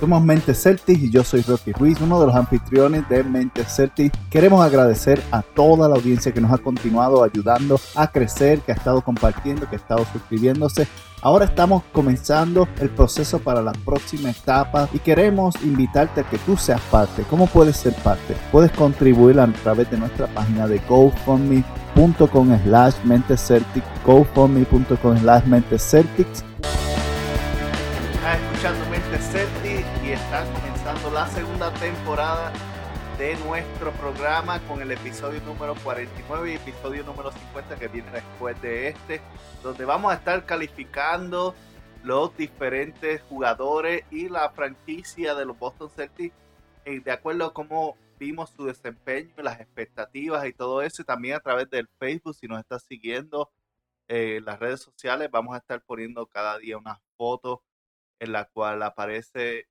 Somos Mente Celtic y yo soy Rocky Ruiz, uno de los anfitriones de Mente Celtic. Queremos agradecer a toda la audiencia que nos ha continuado ayudando a crecer, que ha estado compartiendo, que ha estado suscribiéndose. Ahora estamos comenzando el proceso para la próxima etapa y queremos invitarte a que tú seas parte. ¿Cómo puedes ser parte? Puedes contribuir a través de nuestra página de gofundme.com slash menteceltic gofundme.com slash menteceltics Estás escuchando Mente Celtic y está comenzando la segunda temporada de nuestro programa con el episodio número 49 y episodio número 50 que viene después de este, donde vamos a estar calificando los diferentes jugadores y la franquicia de los Boston Celtics eh, de acuerdo a cómo vimos su desempeño, las expectativas y todo eso, y también a través del Facebook, si nos estás siguiendo eh, las redes sociales, vamos a estar poniendo cada día unas fotos en la cual aparece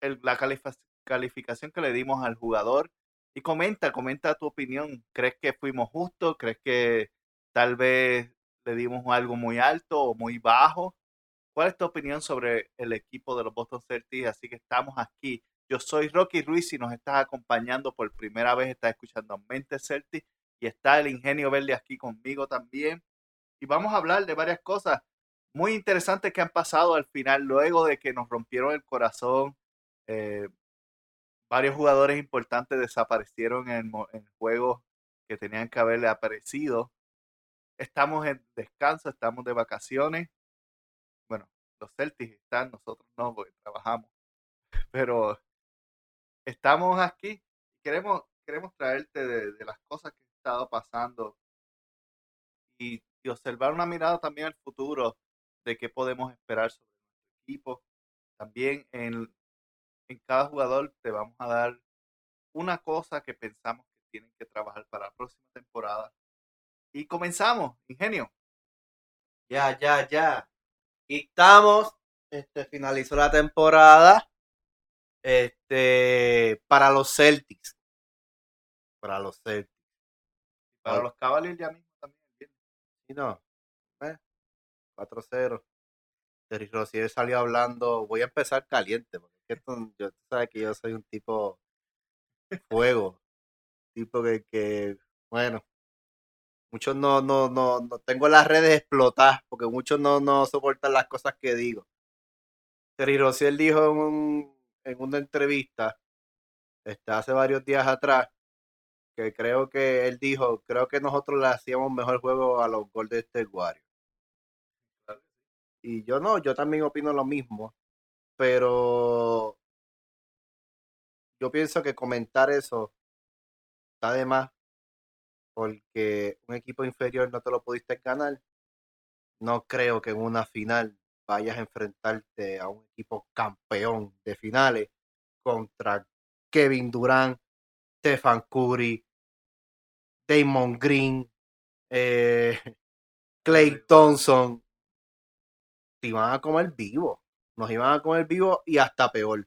la calificación que le dimos al jugador. Y comenta, comenta tu opinión. ¿Crees que fuimos justos? ¿Crees que tal vez le dimos algo muy alto o muy bajo? ¿Cuál es tu opinión sobre el equipo de los Boston Celtics? Así que estamos aquí. Yo soy Rocky Ruiz y nos estás acompañando por primera vez, estás escuchando Mente Celtics y está el Ingenio Verde aquí conmigo también. Y vamos a hablar de varias cosas muy interesantes que han pasado al final, luego de que nos rompieron el corazón. Eh, varios jugadores importantes desaparecieron en, en juegos que tenían que haberle aparecido. Estamos en descanso, estamos de vacaciones. Bueno, los Celtics están, nosotros no, porque trabajamos. Pero estamos aquí queremos, queremos traerte de, las cosas que han estado pasando y, y observar una mirada también al futuro de qué podemos esperar sobre nuestro equipo. También en, en cada jugador te vamos a dar una cosa que pensamos que tienen que trabajar para la próxima temporada. Y comenzamos, ingenio. Ya, ya, ya. Y estamos. Este finalizó la temporada. Este para los Celtics. Para los Celtics. Para los Cavaliers ya mismo también. Y no. 4-0. Terry Rossier salió hablando, voy a empezar caliente, porque yo, tú sabes que yo soy un tipo fuego, tipo que, que bueno, muchos no, no, no, no tengo las redes explotadas, porque muchos no, no soportan las cosas que digo. Terry Rossier dijo en, un, en una entrevista, este, hace varios días atrás, que creo que él dijo, creo que nosotros le hacíamos mejor juego a los Golden State Warriors. Y yo no, yo también opino lo mismo, pero yo pienso que comentar eso está de más porque un equipo inferior no te lo pudiste ganar. No creo que en una final vayas a enfrentarte a un equipo campeón de finales contra Kevin Durant, Stefan Curry, Damon Green, eh, Clay Thompson iban a comer vivo. Nos iban a comer vivo y hasta peor.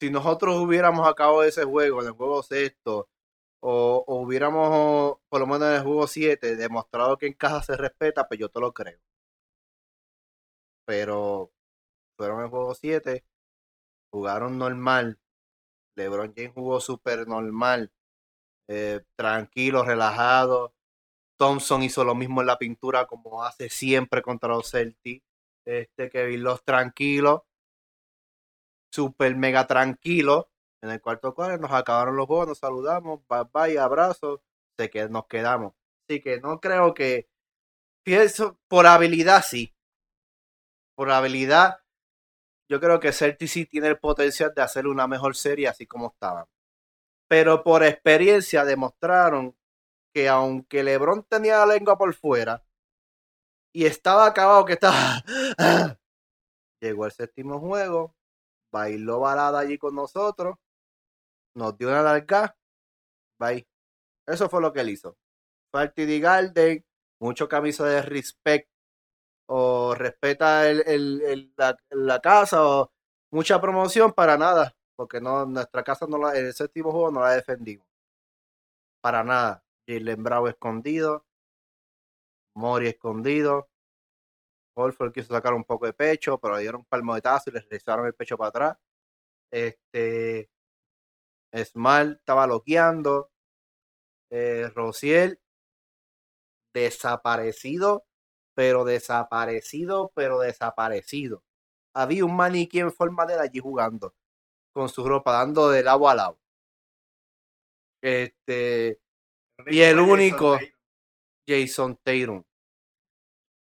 Si nosotros hubiéramos acabado ese juego, en el juego sexto, o, hubiéramos, por lo menos en el juego 7, demostrado que en casa se respeta, pues yo te lo creo. Pero fueron en el juego 7, jugaron normal. LeBron James jugó súper normal, eh, tranquilo, relajado. Thompson hizo lo mismo en la pintura como hace siempre contra los Celtics. Este Kevin Los tranquilo, super mega tranquilo. En el cuarto cuadro nos acabaron los juegos, nos saludamos, bye bye, abrazos, sé que nos quedamos. Así que no creo que pienso por habilidad sí. Por habilidad yo creo que Celtic tiene el potencial de hacer una mejor serie así como estaban. Pero por experiencia demostraron que aunque LeBron tenía la lengua por fuera y estaba acabado que estaba llegó el séptimo juego, bailó balada allí con nosotros, nos dio una larga, bye. Eso fue lo que él hizo. Fue al Garden, mucho camisa de respect, o respeta el, el- el- la, casa, o mucha promoción para nada, porque no, nuestra casa no la, ese tipo de juego no la defendimos. Para nada. Jalen Bravo escondido, Mori escondido. Holford quiso sacar un poco de pecho, pero le dieron un palmoetazo y le regresaron el pecho para atrás. Este Smart estaba loqueando. Eh, Rociel desaparecido, pero desaparecido, pero desaparecido. Había un maniquí en forma de él allí jugando con su ropa, dando de lado a lado. Este, Y el único- Jason Tatum.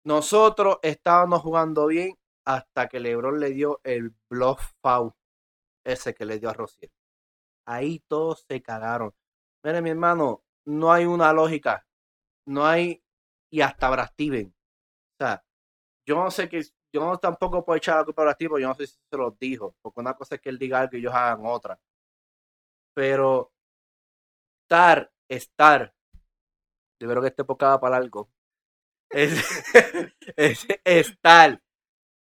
Nosotros estábamos jugando bien hasta que LeBron le dio el bluff foul ese que le dio a Rociel. Ahí todos se cagaron. Mire, mi hermano, no hay una lógica. No hay. Y hasta Brad Steven. O sea, yo no sé que. Yo no tampoco puedo echar la culpa a yo no sé si se los dijo. Porque una cosa es que él diga algo y ellos hagan otra. Pero. Estar, estar. Yo creo que este podcast va para algo. Es, es estar.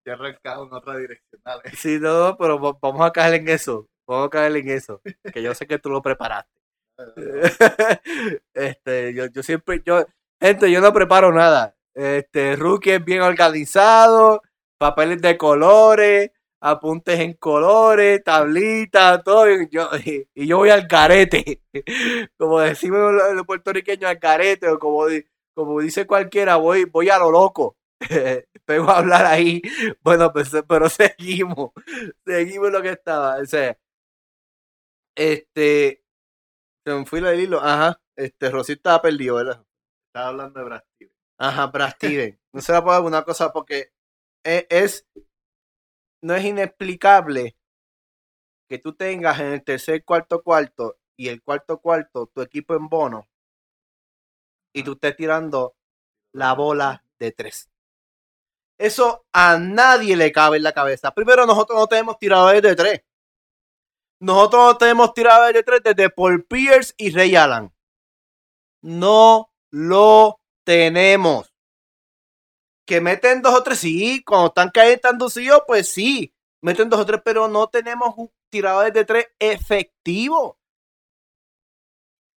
Ya arrancado en otra direccional. Sí, no, pero va- vamos a caer en eso. Vamos a caer en eso. Que yo sé que tú lo preparaste. este, yo, yo siempre, yo, gente, yo no preparo nada. Este, Rookie es bien organizado, papeles de colores, apuntes en colores, tablitas, todo. y Yo, y, yo voy al carete. Como decimos los, puertorriqueños, al carete, o como, como dice cualquiera, voy, voy a lo loco. Pego a hablar ahí. Bueno, pues, pero seguimos. Seguimos lo que estaba. O sea, este. Se me fue el hilo. Ajá. Este, Rosita estaba perdido, ¿verdad? Estaba hablando de Brad Steven. Ajá, Brad Steven. No se la puedo alguna cosa porque e- es, no es inexplicable que tú tengas en el tercer cuarto cuarto y el cuarto cuarto tu equipo en bono y tú estés tirando la bola de tres. Eso a nadie le cabe en la cabeza. Primero, nosotros no tenemos tiradores de tres. Nosotros no tenemos tiradores de tres desde Paul Pierce y Ray Allen. No lo tenemos. Que meten dos o tres, sí. Cuando están cayendo pues sí. Meten dos o tres, pero no tenemos un tiradores de tres efectivos.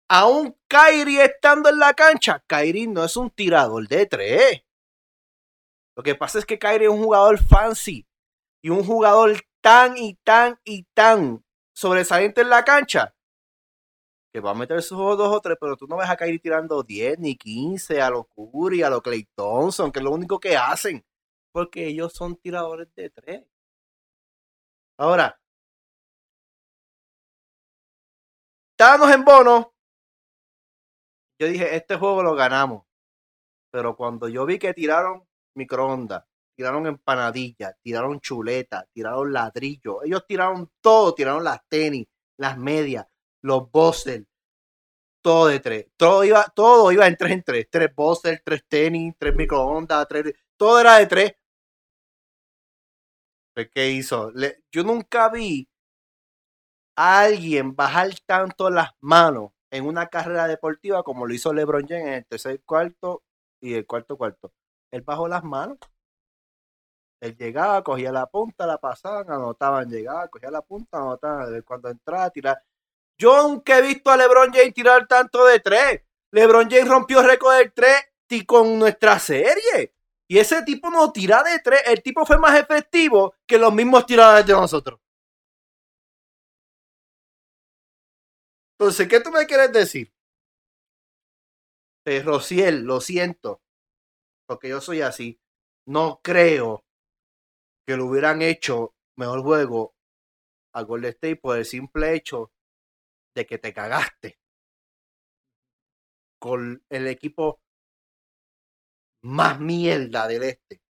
Aún Kyrie estando en la cancha, Kyrie no es un tirador de tres. Lo que pasa es que Kyrie es un jugador fancy y un jugador tan y tan y tan sobresaliente en la cancha que va a meter sus dos o tres, pero tú no ves a Kyrie tirando 10 ni 15 a lo Curry, a lo Clay Thompson, que es lo único que hacen, porque ellos son tiradores de tres. Ahora, estábamos en bono. Yo dije, este juego lo ganamos. Pero cuando yo vi que tiraron microondas, tiraron empanadillas, tiraron chuleta, tiraron ladrillo, ellos tiraron todo, tiraron las tenis, las medias, los bosses, todo de tres. Todo iba, todo iba en tres en tres. Tres bosses, tres tenis, tres microondas, tres. Todo era de tres. Pues, ¿Qué hizo? Yo nunca vi a alguien bajar tanto las manos en una carrera deportiva como lo hizo LeBron James en el tercer cuarto y el cuarto cuarto. Él bajó las manos. Él llegaba, cogía la punta, la pasaban, anotaban, llegaba, cogía la punta, anotaban, cuando entraba, tirar. Yo nunca he visto a LeBron James tirar tanto de tres. LeBron James rompió récord del tres con nuestra serie. Y ese tipo no tira de tres. El tipo fue más efectivo que los mismos tiradores de nosotros. Entonces, ¿qué tú me quieres decir? Eh, Rociel, lo siento, porque yo soy así. No creo que lo hubieran hecho mejor juego a Golden State por el simple hecho de que te cagaste con el equipo más mierda del este,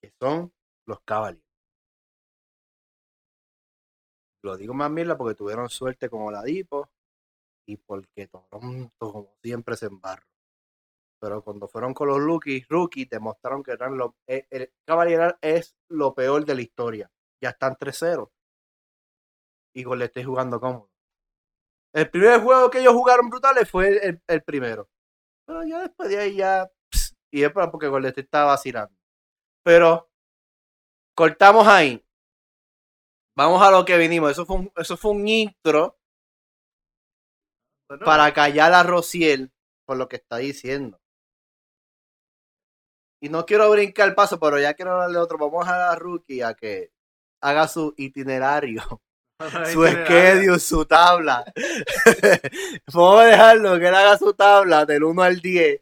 que son los Cavaliers. Lo digo más mierda porque tuvieron suerte con Oladipo y porque Toronto, como siempre, se embarró. Pero cuando fueron con los rookies, rookies demostraron que eran los, el, el Cavalier es lo peor de la historia. ya están 3-0. Y Golden State jugando cómodo. El primer juego que ellos jugaron brutales fue el, primero. Pero ya después de ahí ya. y es porque Golden State estaba vacilando. Pero cortamos ahí. Vamos a lo que vinimos. Eso fue un, eso fue un intro para callar a Rociel por lo que está diciendo. Y no quiero brincar el paso, pero ya quiero darle otro. Vamos a la rookie a que haga su itinerario, su schedule, su tabla. Vamos a dejarlo, que él haga su tabla del 1 al 10.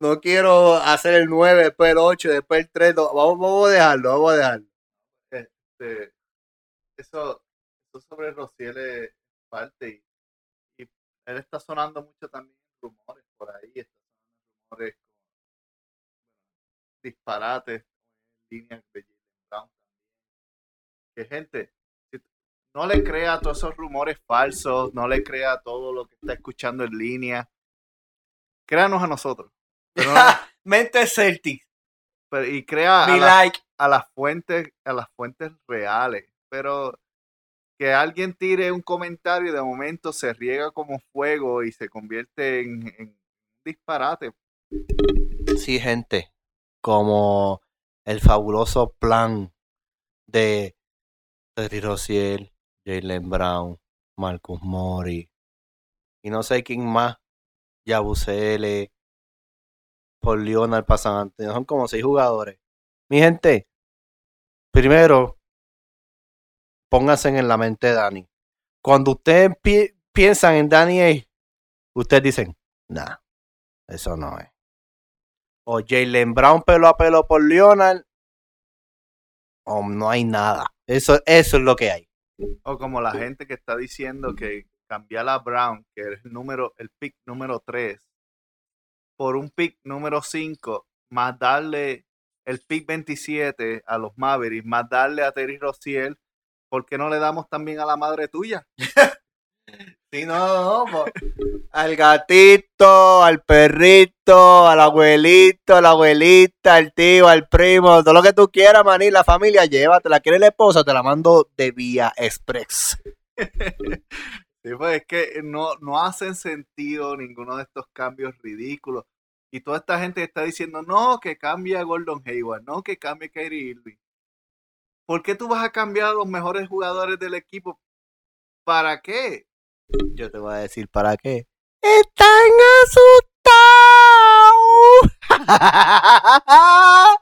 No quiero hacer el 9, después el 8, después el 3. Vamos, vamos a dejarlo, vamos a dejarlo. Este, eso, eso sobre Rociel es parte y, y él está sonando mucho también rumores por ahí, está sonando rumores disparates en línea de Brown Que gente, no le crea todos esos rumores falsos, no le crea todo lo que está escuchando en línea. Créanos a nosotros. Mente Celtic. y crea a, like. a las fuentes, a las fuentes reales. Pero que alguien tire un comentario y de momento se riega como fuego y se convierte en, en disparate. Sí, gente como el fabuloso plan de Terry Rociel, Jalen Brown, Marcus Mori y no sé quién más, Yabusele, Paul Leonard para San Antonio. Son como seis jugadores. Mi gente, primero, pónganse en la mente de Dani. Cuando ustedes piensan en Danny ustedes dicen, nah, eso no es o Jalen Brown pelo a pelo por Leonard, o no hay nada. Eso, eso es lo que hay. O como la gente que está diciendo que cambiar a Brown, que es el número, el pick número 3, por un pick número 5, más darle el pick 27 a los Mavericks, más darle a Terry Rossiel, ¿por qué no le damos también a la madre tuya? Sí, no, no, al gatito, al perrito, al abuelito, a la abuelita, al tío, al primo, todo lo que tú quieras, maní, la familia, llévatela. ¿Quieres la esposa? Te la mando de vía express. Sí, pues es que no, no hacen sentido ninguno de estos cambios ridículos. Y toda esta gente está diciendo, no, que cambie a Gordon Hayward, no, que cambie a Kyrie Irving. ¿Por qué tú vas a cambiar a los mejores jugadores del equipo? ¿Para qué? Yo te voy a decir para qué. ¡Están asustados!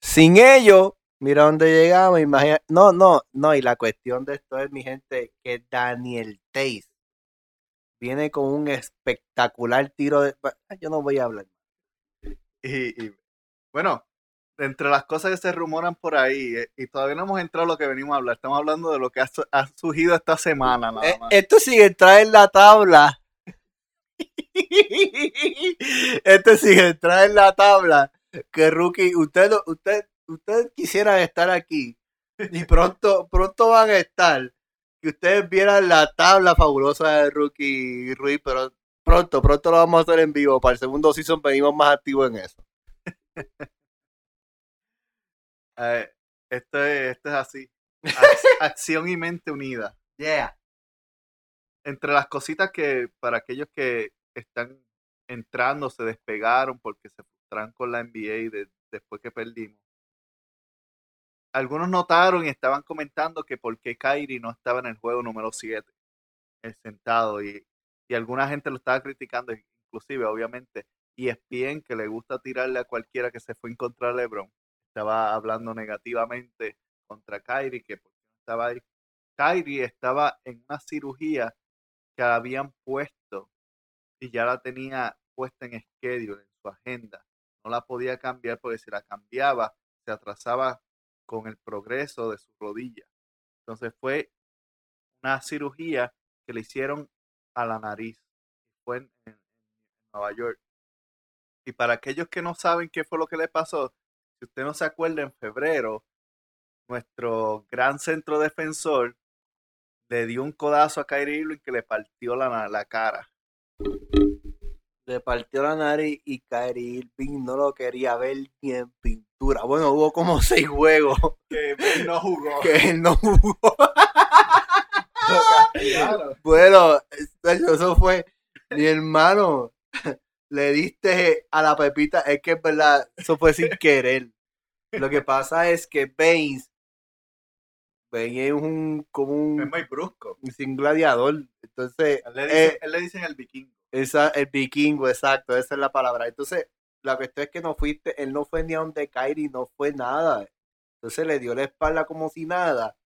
Sin ellos, mira dónde llegamos. Imagina... No, no, no. Y la cuestión de esto es, mi gente, que Daniel Tays viene con un espectacular tiro de. Yo no voy a hablar. Y, y bueno, entre las cosas que se rumoran por ahí, eh, y todavía no hemos entrado a lo que venimos a hablar, estamos hablando de lo que ha, surgido esta semana. Nada eh, esto sigue entrar en la tabla. esto sigue entrar en la tabla. Que rookie, usted, usted, usted quisiera estar aquí y pronto, pronto van a estar. Que ustedes vieran la tabla fabulosa de rookie Ruiz, pero pronto, pronto lo vamos a hacer en vivo. Para el segundo season venimos más activos en eso. Eh, esto, es, esto es así. Acción y mente unida. Yeah. Entre las cositas que para aquellos que están entrando se despegaron porque se frustraron con la NBA después que perdimos. Algunos notaron y estaban comentando que por qué Kyrie no estaba en el juego número 7, el sentado, y, y alguna gente lo estaba criticando, inclusive obviamente, y es bien que le gusta tirarle a cualquiera que se fue a encontrar LeBron estaba hablando negativamente contra Kyrie, que estaba ahí. Kyrie estaba en una cirugía que habían puesto y ya la tenía puesta en schedule, en su agenda. No la podía cambiar porque si la cambiaba se atrasaba con el progreso de su rodilla. Entonces fue una cirugía que le hicieron a la nariz. Fue en, en Nueva York. Y para aquellos que no saben qué fue lo que le pasó, si usted no se acuerda, en febrero, nuestro gran centro defensor le dio un codazo a Kyrie Irving que le partió la, la cara. Le partió la nariz y Kyrie Irving no lo quería ver ni en pintura. Bueno, hubo como seis juegos Que Bane no jugó. que él no jugó. Bueno, eso fue, mi hermano, le diste a la pepita, es que es verdad, eso fue sin querer. Lo que pasa es que Baines, Baines es un, como Es un, muy brusco. un gladiador, entonces, Él le dice, eh, él le dicen el vikingo. esa, el vikingo, exacto, esa es la palabra. Entonces, la cuestión es que no fuiste, él no fue ni a donde Kyrie, no fue nada. Entonces le dio la espalda como si nada.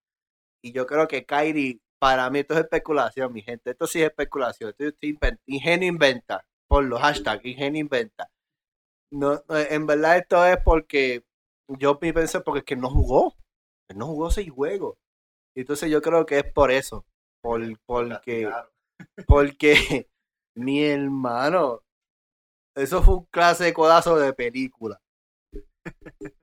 Y yo creo que Kyrie, para mí esto es especulación, mi gente. Esto sí es especulación. Esto es invent- ingenio inventa. Por los hashtags, ingenio inventa. No, en verdad esto es porque yo pensé porque es que no jugó. Él no jugó seis juegos. Entonces yo creo que es por eso. Por, Lo porque porque mi hermano, eso fue un clase de codazo de película.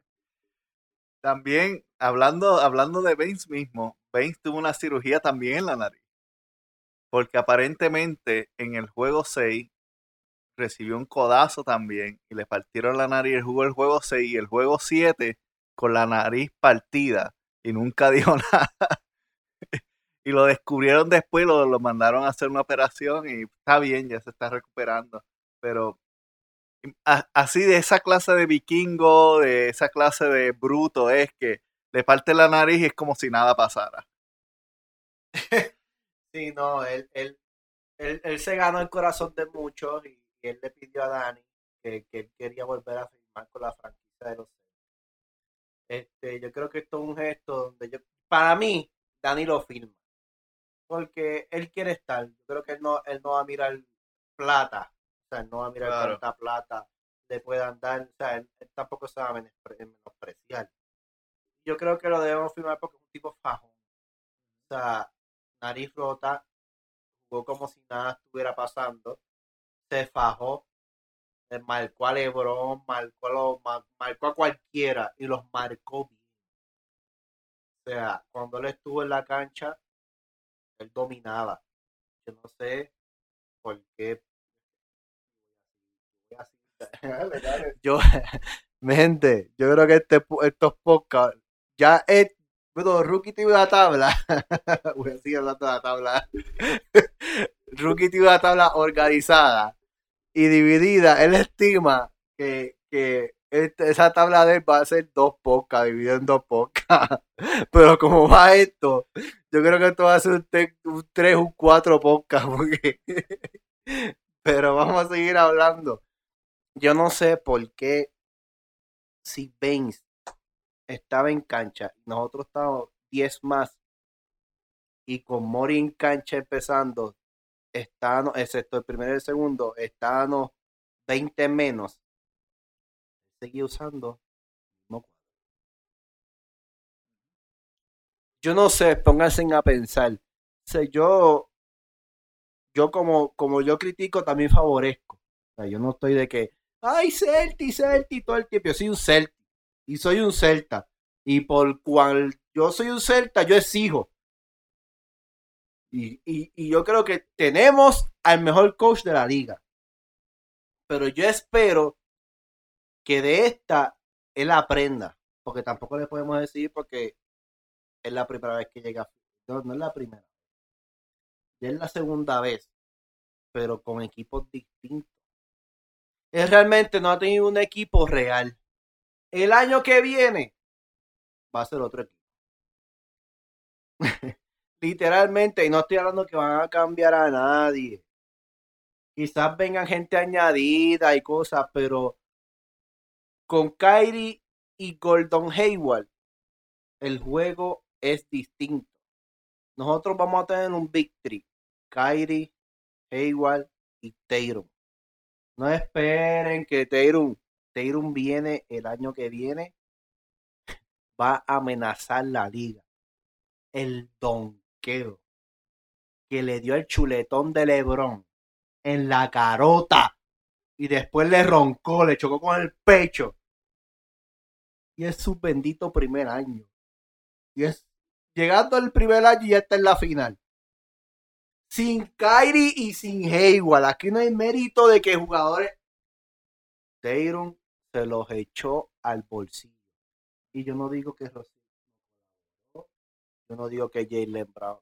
También, hablando, hablando de Baines mismo, Baines tuvo una cirugía también en la nariz. Porque aparentemente en el juego 6 recibió un codazo también y le partieron la nariz. Él jugó el juego 6 y el juego 7 con la nariz partida y nunca dijo nada. y lo descubrieron después, lo, lo mandaron a hacer una operación y está bien, ya se está recuperando. Pero así de esa clase de vikingo, de esa clase de bruto, es que le parte la nariz y es como si nada pasara. Sí, no, él, él, él, él se ganó el corazón de muchos y, él le pidió a Dani que, que él quería volver a firmar con la franquicia de los. Este, yo creo que esto es un gesto donde yo, para mí, Dani lo firma. Porque él quiere estar. Yo creo que él no, él no va a mirar plata. O sea, él no va a mirar Claro. cuánta plata le puedan dar. O sea, él, él tampoco se va a menospre- menospreciar. Yo creo que lo debemos firmar porque es un tipo fajón. O sea, nariz rota, jugó como si nada estuviera pasando, se fajó, eh, marcó a Lebron, marcó a, los- ma- marcó a cualquiera y los marcó bien. O sea, cuando él estuvo en la cancha, él dominaba. Yo no sé por qué. Yo, gente, yo creo que este, estos podcasts ya es. Bueno, Rookie tiene una tabla. Voy a seguir hablando de la tabla. Rookie tiene una tabla organizada y dividida. Él estima que, que este- esa tabla de él va a ser dos podcasts, dividido en dos podcasts. Pero como va esto, yo creo que esto va a ser un, te- un tres, un cuatro porque- Pero vamos a seguir hablando. Yo no sé por qué si Baines estaba en cancha nosotros estábamos 10 más y con Mori en cancha empezando, excepto el primero y el segundo, estábamos 20 menos. Seguía usando. Yo no sé, pónganse a pensar. O yo, yo como, como yo critico, también favorezco. O sea, yo no estoy de que, ay, Celti, Celti, todo el tiempo. Yo soy un Celti y soy un Celta. Y por cual yo soy un Celta, yo exijo. Y, y, y yo creo que tenemos al mejor coach de la liga. Pero yo espero que de esta él aprenda. Porque tampoco le podemos decir porque es la primera vez que llega. No, no es la primera. Ya es la segunda vez. Pero con equipos distintos. Él realmente no ha tenido un equipo real. El año que viene va a ser otro equipo. Literalmente, y no estoy hablando que van a cambiar a nadie. Quizás vengan gente añadida y cosas, pero con Kyrie y Gordon Hayward, el juego es distinto. Nosotros vamos a tener un victory. Kyrie, Hayward y Tatum. No esperen que Tatum, Tatum viene el año que viene, va a amenazar la liga. El que le dio el chuletón de Lebron en la carota y después le roncó, le chocó con el pecho. Y es su bendito primer año. Y es llegando al primer año y ya está en la final. sin Kyrie y sin Hayward. Aquí no hay mérito de que jugadores. Tatum se los echó al bolsillo. Y yo no digo que. Yo no digo que Jalen Brown.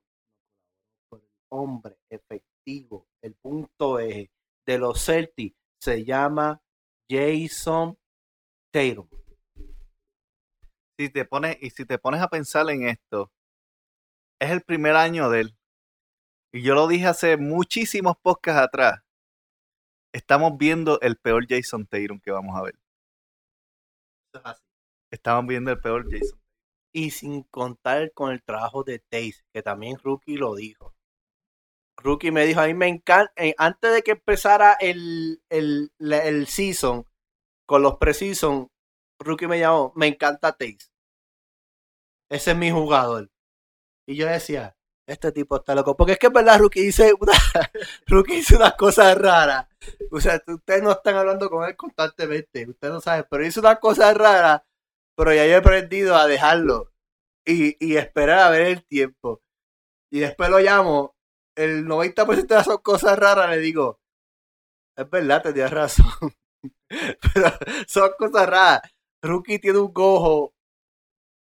El hombre efectivo, el punto eje de los Celtics se llama Jason Tatum. Si te pones, y si te pones a pensar en esto, es el primer año de él. Y yo lo dije hace muchísimos podcasts atrás. Estamos viendo el peor Jason Tatum que vamos a ver. Estamos viendo el peor Jason. Y sin contar con el trabajo de Taze, que también Rookie lo dijo. Rookie me dijo, a mí me encanta, eh, antes de que empezara el, el, el season, con los pre-season, Rookie me llamó, me encanta Taze. Ese es mi jugador. Y yo decía, este tipo está loco. Porque es que es verdad, Rookie dice, Rookie dice unas cosas raras. O sea, ustedes no están hablando con él constantemente, ustedes no saben, pero dice unas cosas raras, pero ya yo he aprendido a dejarlo y, y esperar a ver el tiempo. Y después lo llamo, el 90% de esas cosas raras le digo, es verdad, tenías razón. pero son cosas raras. Rookie tiene un gojo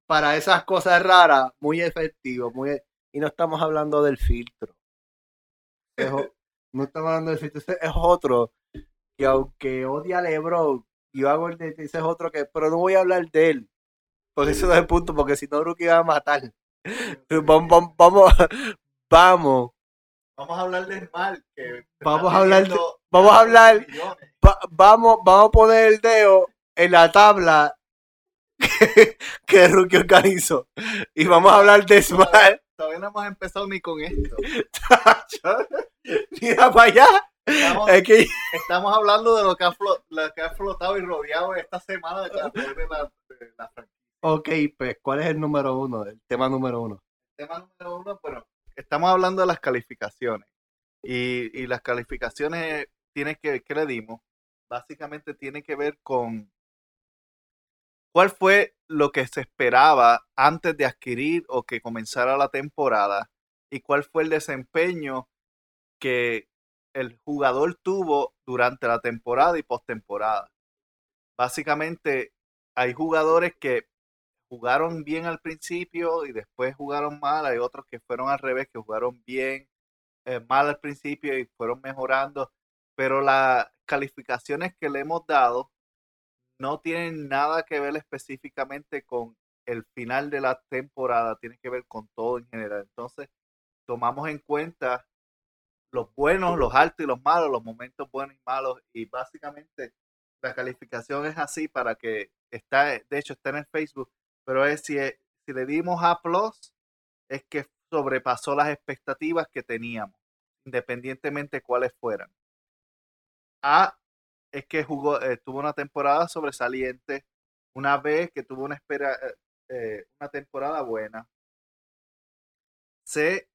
para esas cosas raras muy efectivo, muy y no estamos hablando del filtro. no estamos hablando del filtro, es otro que aunque odia a LeBron, yo hago el de ese es otro que, pero no voy a hablar de él. Porque eso no es el punto, porque si no Rookie va a matar. Vamos, vamos, vamos, vamos. Vamos a hablar del mal. Que vamos a hablar, de, vamos a hablar, va, vamos, vamos a poner el dedo en la tabla que, que Rookie organizó. Y vamos a hablar de Smart. Todavía no hemos empezado ni con esto. Mira para allá. Estamos, Es que estamos hablando de lo que, ha flo- lo que ha flotado y rodeado esta semana de la, de la, de la franquicia. Ok, pues, ¿cuál es el número uno? El tema número uno. tema número uno, bueno, estamos hablando de las calificaciones. Y, y las calificaciones tienen que, ¿qué le dimos? Básicamente tiene que ver con cuál fue lo que se esperaba antes de adquirir o que comenzara la temporada y cuál fue el desempeño que el jugador tuvo durante la temporada y postemporada. Básicamente hay jugadores que jugaron bien al principio y después jugaron mal. Hay otros que fueron al revés, que jugaron bien, eh, mal al principio y fueron mejorando. Pero las calificaciones que le hemos dado no tienen nada que ver específicamente con el final de la temporada, tiene que ver con todo en general. Entonces, tomamos en cuenta los buenos, los altos y los malos, los momentos buenos y malos. Y básicamente la calificación es así para que está, de hecho está en el Facebook, pero es si, le dimos A plus, es que sobrepasó las expectativas que teníamos, independientemente cuáles fueran. A es que jugó, eh, tuvo una temporada sobresaliente, una vez que tuvo una espera, eh, eh, una temporada buena. C,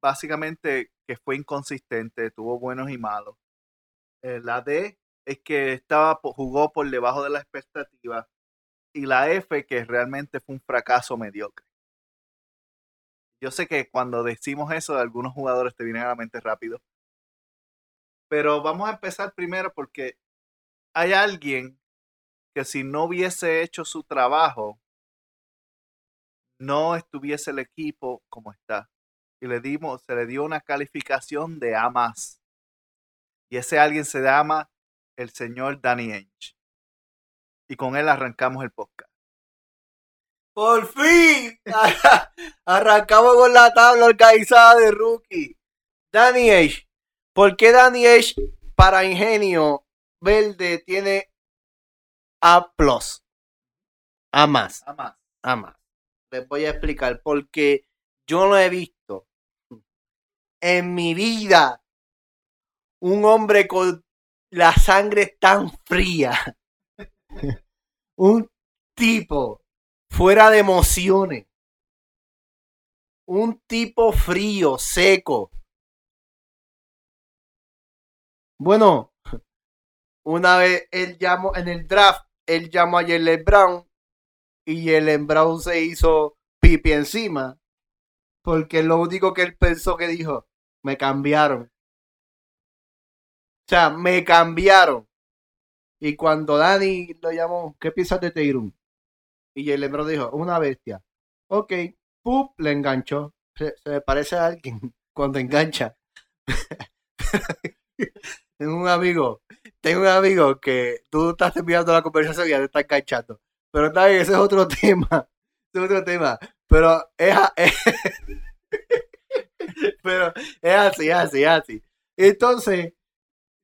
básicamente que fue inconsistente, tuvo buenos y malos. Eh, la D es que estaba, jugó por debajo de la expectativa. Y la F, que realmente fue un fracaso mediocre. Yo sé que cuando decimos eso, algunos jugadores te vienen a la mente rápido. Pero vamos a empezar primero porque hay alguien que si no hubiese hecho su trabajo, no estuviese el equipo como está. Y le dimos, se le dio una calificación de A más. Y ese alguien se llama el señor Danny Ainge. Y con él arrancamos el podcast. ¡Por fin! Arrancamos con la tabla organizada de rookie. Danny Age. ¿Por qué Danny Age para Ingenio Verde tiene A+. A más. A más. A más. Les voy a explicar. Porque yo no he visto en mi vida un hombre con la sangre tan fría. un tipo fuera de emociones. Un tipo frío, seco. Bueno, una vez él llamó en el draft, él llamó a Jalen Brown y Jalen Brown se hizo pipi encima. Porque lo único que él pensó que dijo, Me cambiaron. O sea, me cambiaron. Y cuando Dani lo llamó, ¿qué piensas de Tatum? Y Jalen Lebron dijo, una bestia. Ok, ¡pup! Le enganchó. Se, me parece a alguien cuando engancha. tengo un amigo, tengo un amigo que tú estás enviando la conversación y ya te está enganchando. Pero está bien, ese es otro tema. Es otro tema. Pero es, a- pero es así, es así, es así. Entonces,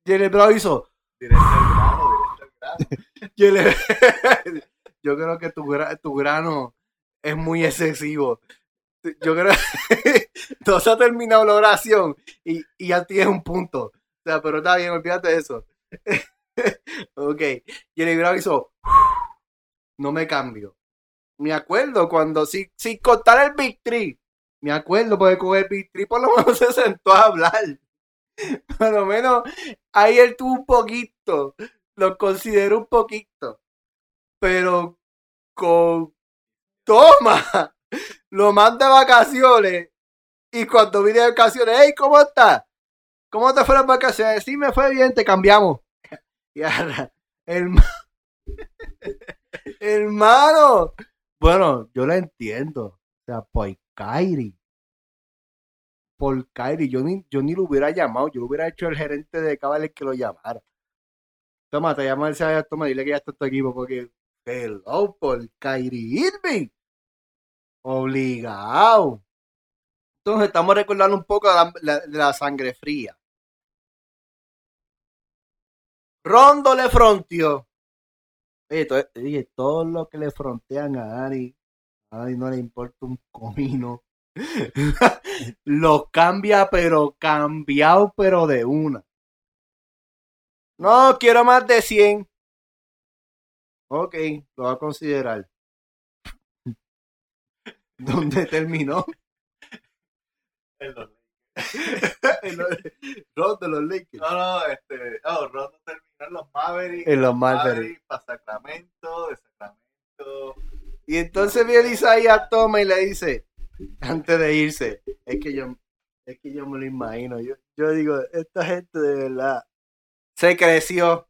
Jalen Brown hizo. Directo al grano, directo al grano. Jalen- Yo creo que tu, gra- tu grano es muy excesivo. Yo creo no se ha terminado la oración y, y ya tienes un punto. O sea, pero está bien, olvídate de eso. ok. Jalen Brown hizo. No me cambio. Me acuerdo cuando, sin, sin contar el Big Three, me acuerdo porque con el Big por lo menos se sentó a hablar. Por lo menos ahí él tuvo un poquito, lo considero un poquito. Pero con toma, lo manda de vacaciones y cuando vine de vacaciones, hey, ¿cómo estás? ¿Cómo te fueron las vacaciones? Sí, me fue bien, te cambiamos. Y ahora, hermano, hermano, bueno, yo lo entiendo. O sea, por Kyrie. Por Kyrie, yo ni, yo ni lo hubiera llamado, yo hubiera hecho el gerente de Cavaliers que lo llamara. Toma, te llama el toma, dile que ya está tu equipo, porque hello, por Kyrie Irving. Obligado. Entonces estamos recordando un poco de la, sangre fría. Rondo le fronteó. Oye, to- oye, todo lo que le frontean a Dani, a Dani no le importa un comino. lo cambia, pero cambiado, pero de una. No, quiero más de 100. Ok, lo va a considerar. ¿Dónde terminó? En los- en los, Ron de los Lakers. No, no, este. Oh, Rondo terminó en los Mavericks. En los Mavericks. para Sacramento, de Sacramento. Y entonces viene Isaías toma y le dice, antes de irse, es que yo, es que yo me lo imagino. Yo, yo digo, esta gente de verdad se creció.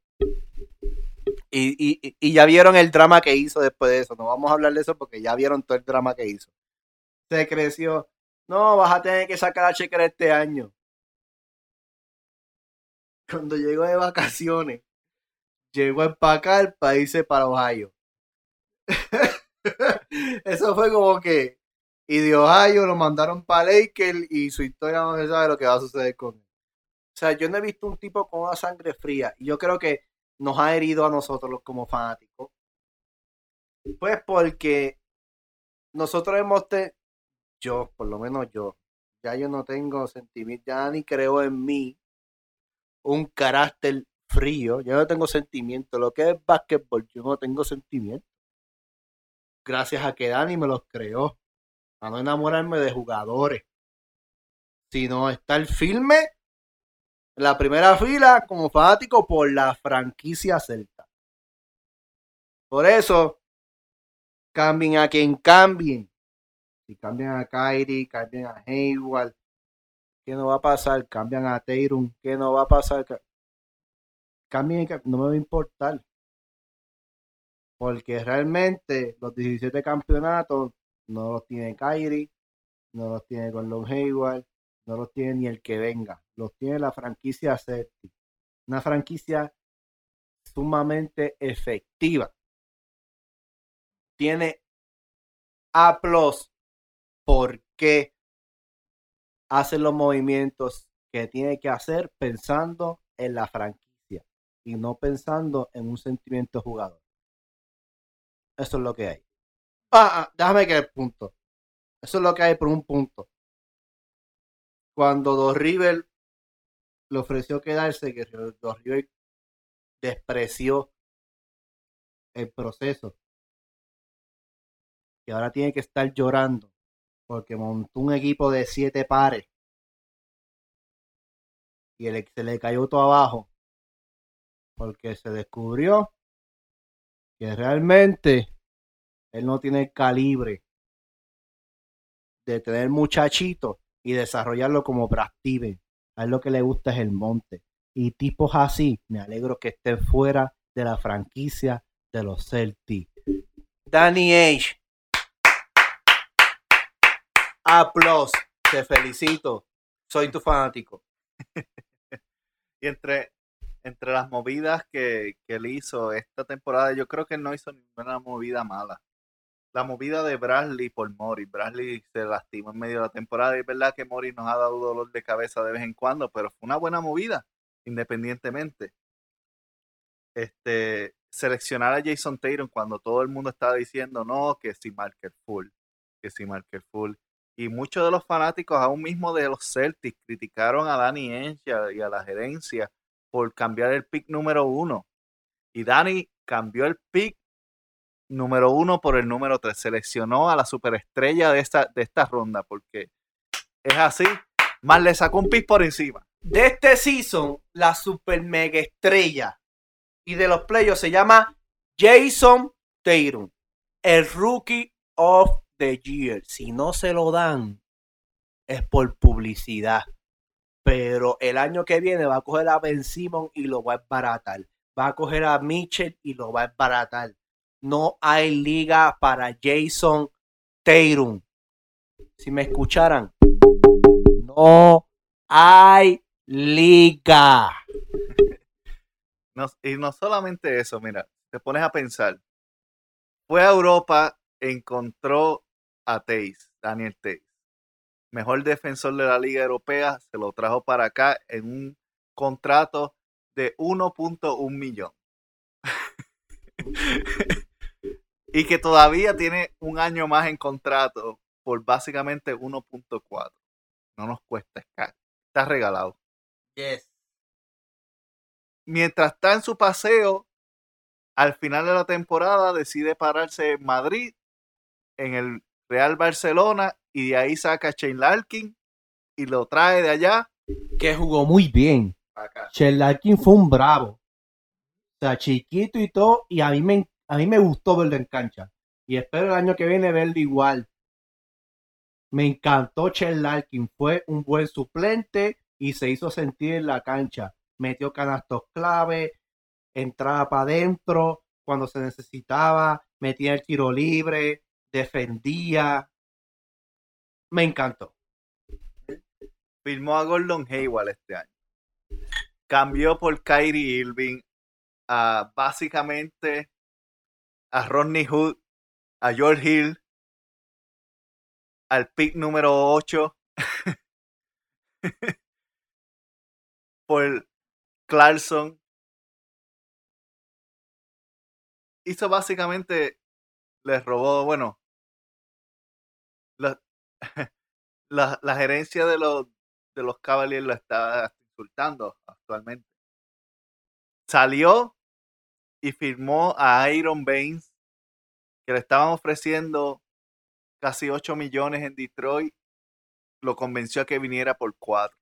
Y, y, y ya vieron el drama que hizo después de eso. No vamos a hablar de eso porque ya vieron todo el drama que hizo. Se creció. No, vas a tener que sacar la chequera este año. Cuando llegó de vacaciones, llegó a empacar para irse para Ohio. Eso fue como que. Y de Ohio lo mandaron para Lakers y su historia no se sabe lo que va a suceder con él. O sea, yo no he visto un tipo con una sangre fría. Y yo creo que nos ha herido a nosotros como fanáticos. Pues porque nosotros hemos tenido. Yo, por lo menos yo. Ya yo no tengo sentimiento. Ya ni creo en mí un carácter frío. Yo no tengo sentimiento. Lo que es básquetbol, yo no tengo sentimiento gracias a que Dani me los creó. A no enamorarme de jugadores. Sino estar firme en la primera fila como fanático por la franquicia Celta. Por eso, cambien a quien cambien. Si cambian a Kyrie, cambian a Hayward, ¿qué no va a pasar? Cambian a Tatum, ¿qué no va a pasar? Ca- Cambien, ca- no me va a importar porque realmente los 17 campeonatos no los tiene Kyrie, no los tiene Gordon Hayward, no los tiene ni el que venga, los tiene la franquicia Celtic, una franquicia sumamente efectiva. Tiene A+, porque hace los movimientos que tiene que hacer pensando en la franquicia y no pensando en un sentimiento jugador. Eso es lo que hay. Ah, ah, déjame que el punto. Eso es lo que hay por un punto. Cuando Dos River le ofreció quedarse, que Dos despreció el proceso. Y ahora tiene que estar llorando porque montó un equipo de siete pares y el, se le cayó todo abajo porque se descubrió que realmente él no tiene el calibre de tener muchachitos y desarrollarlo como Brad Steven. A él lo que le gusta es el monte. Y tipos así, me alegro que estén fuera de la franquicia de los Celtics. Danny Age. Aplausos. Te felicito. Soy tu fanático. Y entre, entre las movidas que, que él hizo esta temporada, yo creo que él no hizo ninguna movida mala. La movida de Bradley por Mori. Bradley se lastimó en medio de la temporada. Y es verdad que Mori nos ha dado dolor de cabeza de vez en cuando, pero fue una buena movida, independientemente. Este, seleccionar a Jason Tatum cuando todo el mundo estaba diciendo no, que si Marker Full, que si Marker Full. Y muchos de los fanáticos, aún mismo de los Celtics, criticaron a Danny a, y a la gerencia por cambiar el pick número uno. Y Danny cambió el pick número uno por el número tres. Seleccionó a la superestrella de esta, de esta ronda porque es así. Más le sacó un pick por encima. De este season, la super mega estrella y de los playoffs se llama Jason Tatum, el Rookie of the Year. Si no se lo dan, es por publicidad. Pero el año que viene va a coger a Ben Simon y lo va a desbaratar. Va a coger a Mitchell y lo va a desbaratar. No hay liga para Jason Tatum. Si me escucharan, no hay liga. Y no solamente eso, mira, te pones a pensar. Fue a Europa, encontró a Tays, Daniel Tays. Mejor defensor de la Liga Europea, se lo trajo para acá en un contrato de 1.1 millón. y que todavía tiene un año más en contrato por básicamente 1.4. No nos cuesta, está, está regalado Yes. mientras está en su paseo, al final de la temporada decide pararse en Madrid, en el Real Barcelona, y de ahí saca a Shane Larkin y lo trae de allá Que jugó muy bien. acá. Larkin fue un bravo. O sea, chiquito y todo. Y a mí me, a mí me gustó verlo en cancha. Y espero el año que viene verlo igual. Me encantó Larkin. Fue un buen suplente y se hizo sentir en la cancha. Metió canastos clave, entraba para adentro cuando se necesitaba, metía el tiro libre, defendía. Me encantó. Firmó a Gordon Hayward este año. Cambió por Kyrie Irving a básicamente a Rodney Hood, a George Hill, al pick número 8 por Clarkson. Hizo básicamente, les robó, bueno, la, la, la gerencia de los, de los Cavaliers lo está insultando actualmente. Salió y firmó a Iron Baines, que le estaban ofreciendo casi 8 millones en Detroit. Lo convenció a que viniera por 4.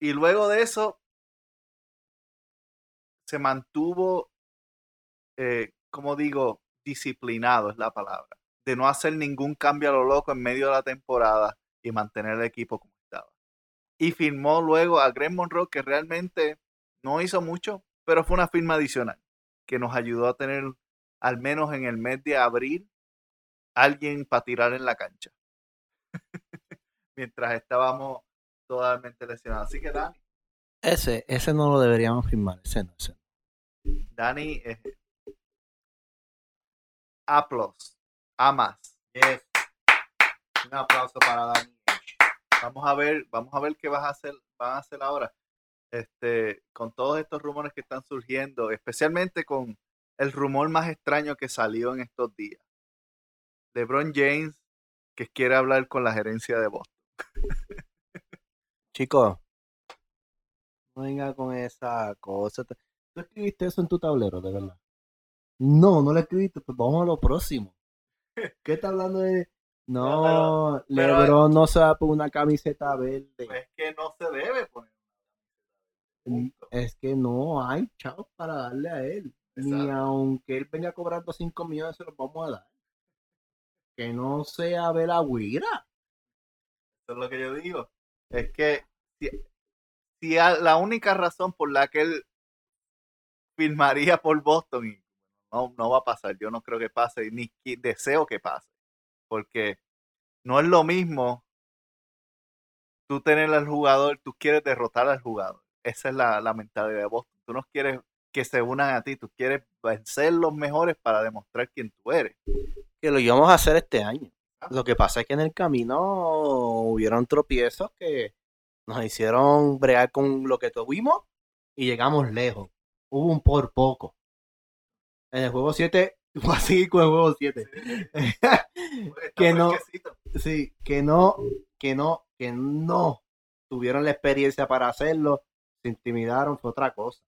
Y luego de eso, se mantuvo, eh, como digo, disciplinado es la palabra, de no hacer ningún cambio a lo loco en medio de la temporada y mantener el equipo como estaba. Y firmó luego a Greg Monroe, que realmente no hizo mucho, pero fue una firma adicional que nos ayudó a tener, al menos en el mes de abril, alguien para tirar en la cancha. Mientras estábamos totalmente lesionados. Así que Dani, Ese, ese no lo deberíamos firmar. Ese no, ese no. Dani, eh, A plus, A más. Yes. Un aplauso para Dani. Vamos a ver, vamos a ver qué vas a hacer, van a hacer ahora. Este, con todos estos rumores que están surgiendo, especialmente con el rumor más extraño que salió en estos días. LeBron James que quiere hablar con la gerencia de Boston. Chicos, no venga con esa cosa. ¿Tú escribiste eso en tu tablero, de verdad? No, no lo escribiste. Pues vamos a lo próximo. ¿Qué está hablando de.? No, pero- Lebron no se va por una camiseta verde. Es que no se debe poner. punto. Es que no hay chavos para darle a él. Ni aunque él venga cobrando 5 millones, se los vamos a dar. que no sea Belagüira. Eso es lo que yo digo. Es que si, si a- la única razón por la que él firmaría por Boston, y no, no va a pasar, yo no creo que pase, ni deseo que pase, porque no es lo mismo tú tener al jugador, tú quieres derrotar al jugador. Esa es la, la mentalidad de Boston. Tú no quieres que se unan a ti, tú quieres vencer los mejores para demostrar quién tú eres. Que lo íbamos a hacer este año. Lo que pasa es que en el camino hubieron tropiezos que nos hicieron bregar con lo que tuvimos y llegamos lejos. Hubo un por poco. En el juego 7, voy a seguir con el juego 7. Que no- Sí, que no, que no, que no tuvieron la experiencia para hacerlo, se intimidaron, fue otra cosa.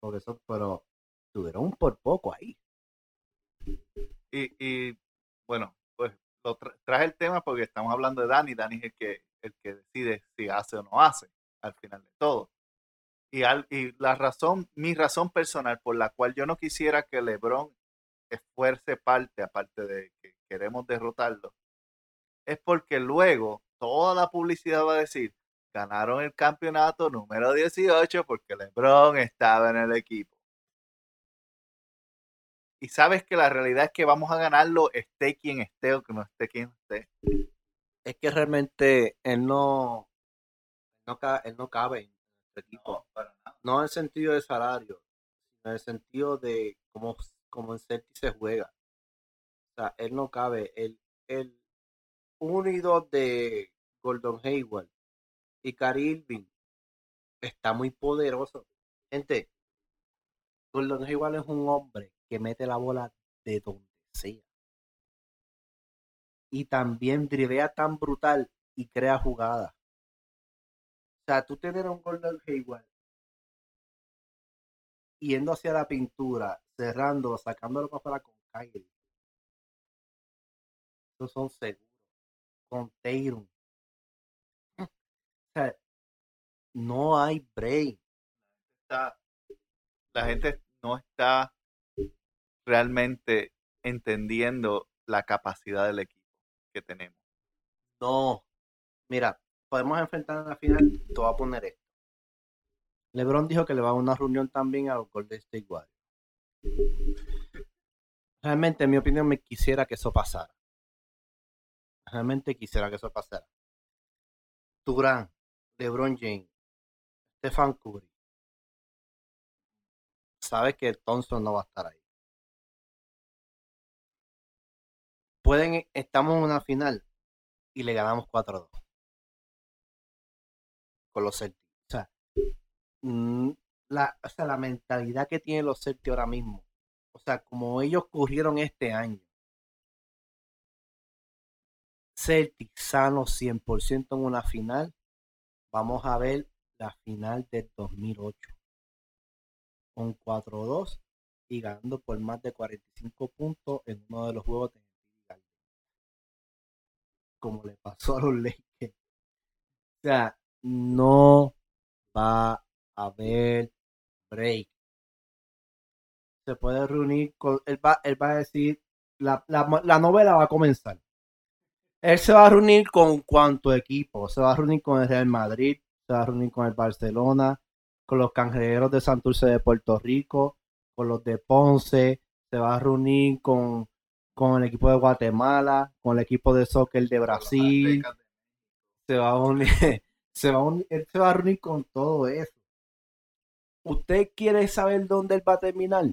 Por eso, pero tuvieron un por poco ahí. Y, y, bueno, pues lo tra- traje el tema porque estamos hablando de Dani. Dani es el que, el que decide si hace o no hace al final de todo. Y, al- y la razón, mi razón personal por la cual yo no quisiera que LeBron esfuerce parte, aparte de que queremos derrotarlo, es porque luego toda la publicidad va a decir, ganaron el campeonato número 18 porque LeBron estaba en el equipo. Y sabes que la realidad es que vamos a ganarlo esté quien esté o que no esté quien esté. Es que realmente él no, no ca- él no cabe No en el sentido de salario, sino en el sentido de cómo, cómo en Celtic se juega. O sea, él no cabe. El, el uno y dos de Gordon Hayward y Cary Irving está muy poderoso. Gente, Gordon Hayward es un hombre que mete la bola de donde sea. Y también drivea tan brutal y crea jugadas. O sea, tú tener a un Gordon Hayward yendo hacia la pintura, cerrando, sacándolo para afuera con Kyrie. Esos son seguros. Con Tatum. O sea, no hay break. Está- la gente no está realmente entendiendo la capacidad del equipo que tenemos. No. Mira, podemos enfrentar en la final. Te voy a poner esto. LeBron dijo que le va a una reunión también a los Golden State Warriors. Realmente, en mi opinión, me quisiera que eso pasara. Realmente quisiera que eso pasara. Durán, LeBron James, Stephen Curry. Sabes que Thompson no va a estar ahí. Pueden, estamos en una final y le ganamos 4-2 con los Celtics. O sea, mm, la, o sea, la mentalidad que tienen los Celtics ahora mismo, o sea, como ellos corrieron este año, Celtics sano 100% en una final, vamos a ver la final del 2008 con 4-2 y ganando por más de 45 puntos en uno de los juegos de como le pasó a los Lakers. O sea, no va a haber break. Se puede reunir con. Él va, él va a decir. La, la, la novela va a comenzar. Él se va a reunir con cuánto equipo. Se va a reunir con el Real Madrid. Se va a reunir con el Barcelona. Con los cangrejeros de Santurce de Puerto Rico. Con los de Ponce. Se va a reunir con, con el equipo de Guatemala. Con el equipo de soccer de Brasil se va a unir, se va a unir, él se va a reunir con todo eso. ¿Usted quiere saber dónde él va a terminar?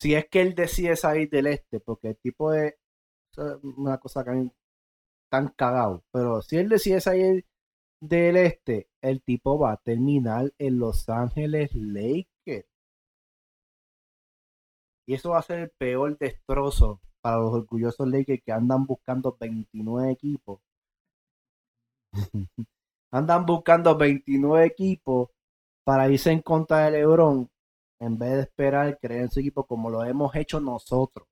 Si es que él decide salir del este, porque el tipo es una cosa que a mí tan cagado, pero si él decide salir del este, el tipo va a terminar en Los Ángeles Lakers. Y eso va a ser el peor destrozo para los orgullosos Lakers que andan buscando 29 equipos andan buscando 29 equipos para irse en contra de LeBron en vez de esperar creer en su equipo como lo hemos hecho nosotros.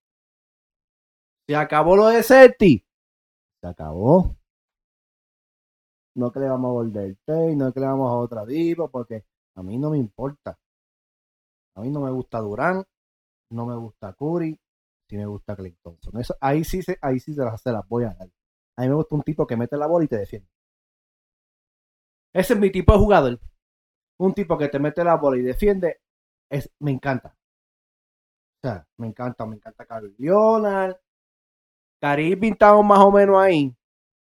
Se acabó lo de Celti. Se acabó. No que le vamos a volver Tay, no que le vamos a otro tipo, porque a mí no me importa. A mí no me gusta Durán, no me gusta Curry. sí me gusta Clay Thompson. Eso, ahí sí se, ahí sí se las, se las voy a dar. A mí me gusta un tipo que mete la bola y te defiende. Ese es mi tipo de jugador. Un tipo que te mete la bola y defiende, me encanta. O sea, me encanta, me encanta Carlos Leonard. Caribe estamos más o menos ahí,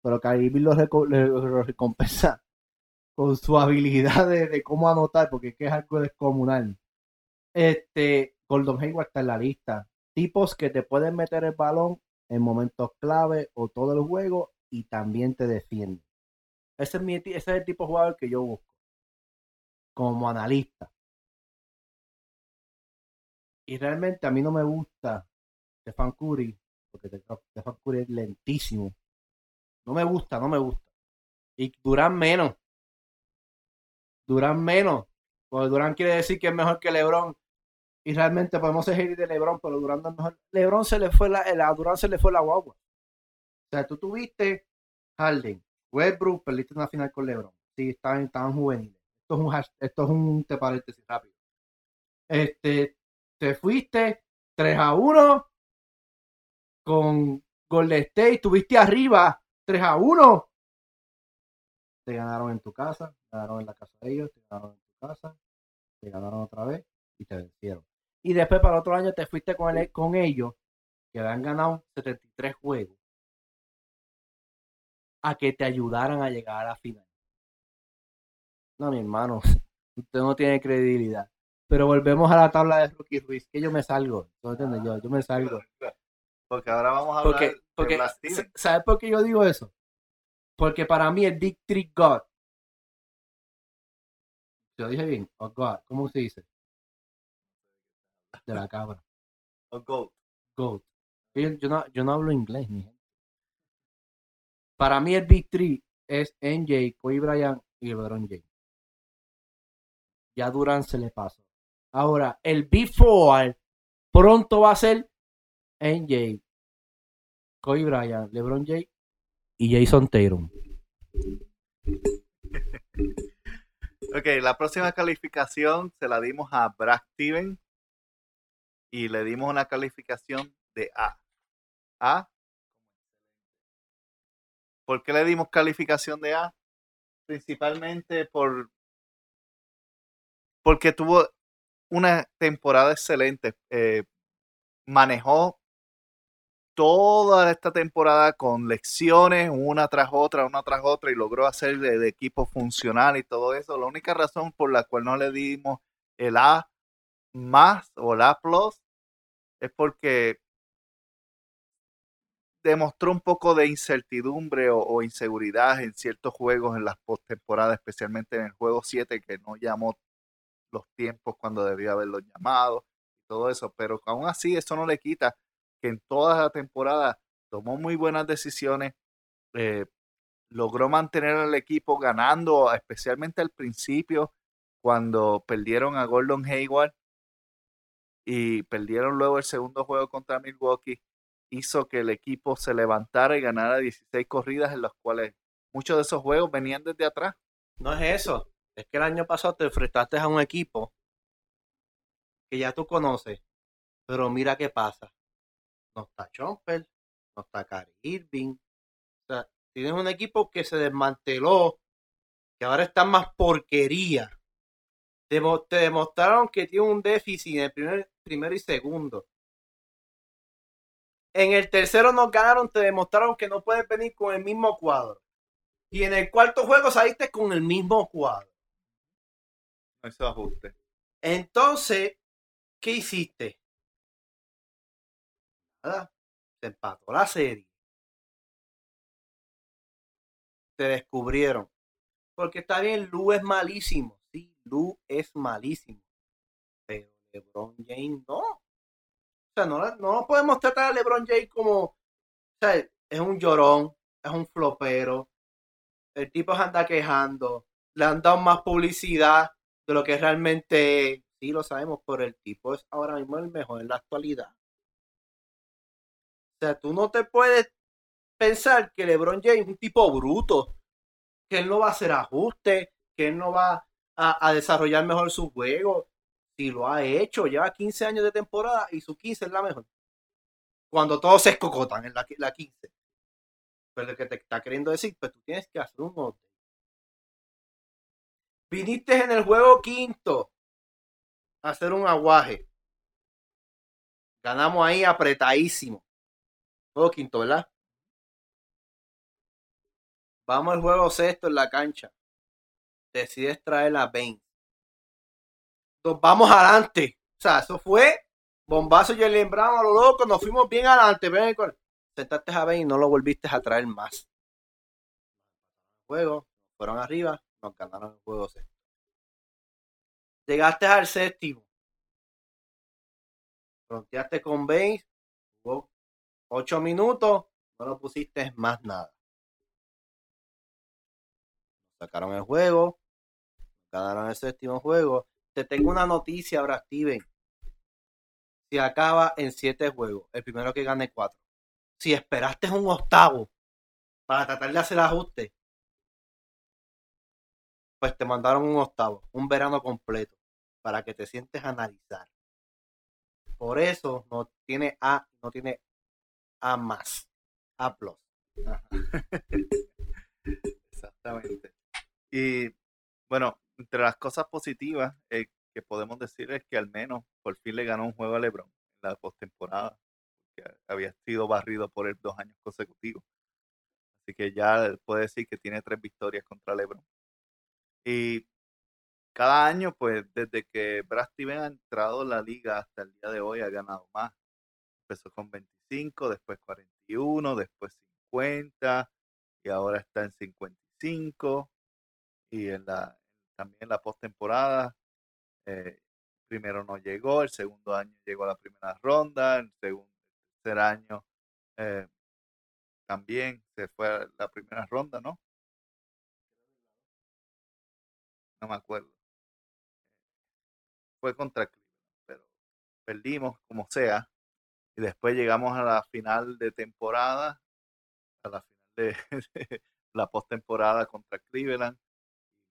pero Caribe lo, recompensa con su habilidad de, de cómo anotar, porque es que es algo descomunal. Este, Gordon Hayward está en la lista. Tipos que te pueden meter el balón en momentos clave o todo el juego y también te defienden. Ese es, el tipo de jugador que yo busco como analista. Y realmente a mí no me gusta Stefan Curry, porque Stefan Curry es lentísimo. No me gusta, no me gusta. Y Durán menos. Durán menos. Porque Durán quiere decir que es mejor que LeBron. Y realmente podemos seguir de LeBron, pero Durán no es mejor. LeBron se le fue la, el- a Durán se le fue la guagua. O sea, tú tuviste Harden, Westbrook, perdiste una final con LeBron. Sí, estaban, estaban juveniles. Esto es un esto es un te paréntesis rápido. Este, te fuiste 3 a 1 con Golden State, tuviste arriba 3 a 1. Te ganaron en tu casa, te ganaron en la casa de ellos, te ganaron en tu casa, te ganaron otra vez y te vencieron. Y después para el otro año te fuiste con, el- con ellos, que habían ganado 73 juegos, a que te ayudaran a llegar a la final. No, mi hermano, usted no tiene credibilidad. Pero volvemos a la tabla de Rookie Ruiz, que yo me salgo. ¿no entiendes? Yo, yo me salgo. Porque ahora vamos a hablar Porque, de porque. ¿sabes por qué yo digo eso? Porque para mí el Big Three God. Lo dije bien, o God, ¿cómo se dice? De la cabra. O GOAT. GOAT. Yo, yo no, yo no hablo inglés, mi gente. Para mí el Big Three es NJ, Kobe Bryant y LeBron James. Ya Durant se le pasó. Ahora, el Big Four pronto va a ser NJ, Kobe Bryant, LeBron James y Jason Tatum. Ok, la próxima calificación se la dimos a Brad Steven y le dimos una calificación de A. A. ¿Por qué le dimos calificación de A? Principalmente por porque tuvo una temporada excelente. eh, manejó toda esta temporada con lecciones, una tras otra, una tras otra, y logró hacer de, de equipo funcional y todo eso. La única razón por la cual no le dimos el A más o el A plus es porque demostró un poco de incertidumbre o, inseguridad en ciertos juegos en las postemporadas, especialmente en el juego 7, que no llamó los tiempos cuando debía haberlos llamado y todo eso. Pero aún así, eso no le quita que en toda la temporada tomó muy buenas decisiones, eh, logró mantener al equipo ganando, especialmente al principio, cuando perdieron a Gordon Hayward y perdieron luego el segundo juego contra Milwaukee, hizo que el equipo se levantara y ganara 16 corridas en las cuales muchos de esos juegos venían desde atrás. No es eso. Es que el año pasado te enfrentaste a un equipo que ya tú conoces. Pero mira qué pasa. No está Chomper, no está Cary Irving. O sea, tienes un equipo que se desmanteló, que ahora está más porquería. Te demostraron que tiene un déficit en el primer, primero y segundo. En el tercero nos ganaron, te demostraron que no puedes venir con el mismo cuadro. Y en el cuarto juego saliste con el mismo cuadro. Hizo ajuste. Entonces, ¿qué hiciste? Nada, se empató la serie. Te descubrieron. Porque está bien, Lu es malísimo. Sí, Lu es malísimo. Pero LeBron James no. O sea, no, no podemos tratar a LeBron James como. O sea, es un llorón, es un flopero. El tipo se anda quejando. Le han dado más publicidad de lo que realmente sí lo sabemos, pero el tipo es ahora mismo el mejor en la actualidad. O sea, tú no te puedes pensar que LeBron James es un tipo bruto, que él no va a hacer ajustes, que él no va a, a desarrollar mejor su juego. Si lo ha hecho, lleva 15 años de temporada y su 15 es la mejor. cuando todos se escocotan en la, la 15. Pero lo que te está queriendo decir, pues tú tienes que hacer un update. Viniste en el juego quinto a hacer un aguaje. Ganamos ahí apretadísimo. Juego quinto, ¿verdad? Vamos al juego sexto en la cancha. Decides traer la 20. Nos vamos adelante. O sea, eso fue bombazo y el Brown a lo loco. Nos fuimos bien adelante. Ven Sentaste a Ben y no lo volviste a traer más. Juego, fueron arriba, nos ganaron el juego sexto. Llegaste al séptimo. Fronteaste con Baines. Jugó ocho minutos. No lo pusiste más nada. Sacaron el juego. Ganaron el séptimo juego. Te tengo una noticia ahora, Steven. Si acaba en siete juegos, el primero que gane cuatro. Si esperaste un octavo para tratar de hacer ajuste, pues te mandaron un octavo, un verano completo, para que te sientes a analizar. Por eso no tiene A, no tiene A más, A plus. Exactamente. Y bueno, entre las cosas positivas eh, que podemos decir es que al menos por fin le ganó un juego a LeBron en la postemporada, que había sido barrido por él dos años consecutivos. Así que ya puede decir que tiene tres victorias contra LeBron. Y cada año, pues desde que Brad Stevens ha entrado en la liga hasta el día de hoy, ha ganado más. Empezó con 25, después 41, después 50 y ahora está en 55 y en la también la postemporada eh, primero no llegó el segundo año llegó a la primera ronda el segundo el tercer año eh, también se fue a la primera ronda no no me acuerdo. Fue contra Cleveland pero perdimos como sea y después llegamos a la final de temporada a la final de, de la postemporada contra Cleveland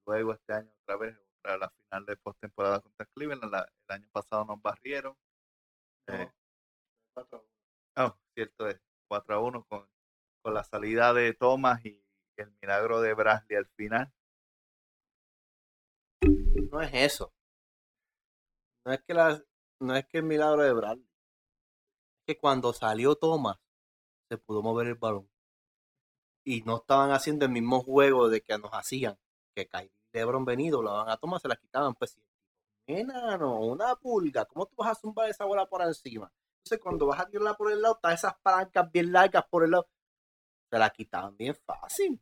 luego este año otra vez para la final de postemporada contra Cleveland la- el año pasado nos barrieron eh, oh, cierto es 4 a 1 con, con la salida de Thomas y el milagro de Brasley al final No es eso. No es que la, no es que el milagro de Bradley. Es que cuando salió Thomas, se pudo mover el balón. Y no estaban haciendo el mismo juego de que nos hacían. Que Kyrie LeBron venido, la van a Thomas, se la quitaban. Pues sí, enano, una pulga. ¿Cómo tú vas a zumbar esa bola por encima? Entonces, cuando vas a tirarla por el lado, están esas palancas bien largas por el lado. Se la quitaban bien fácil.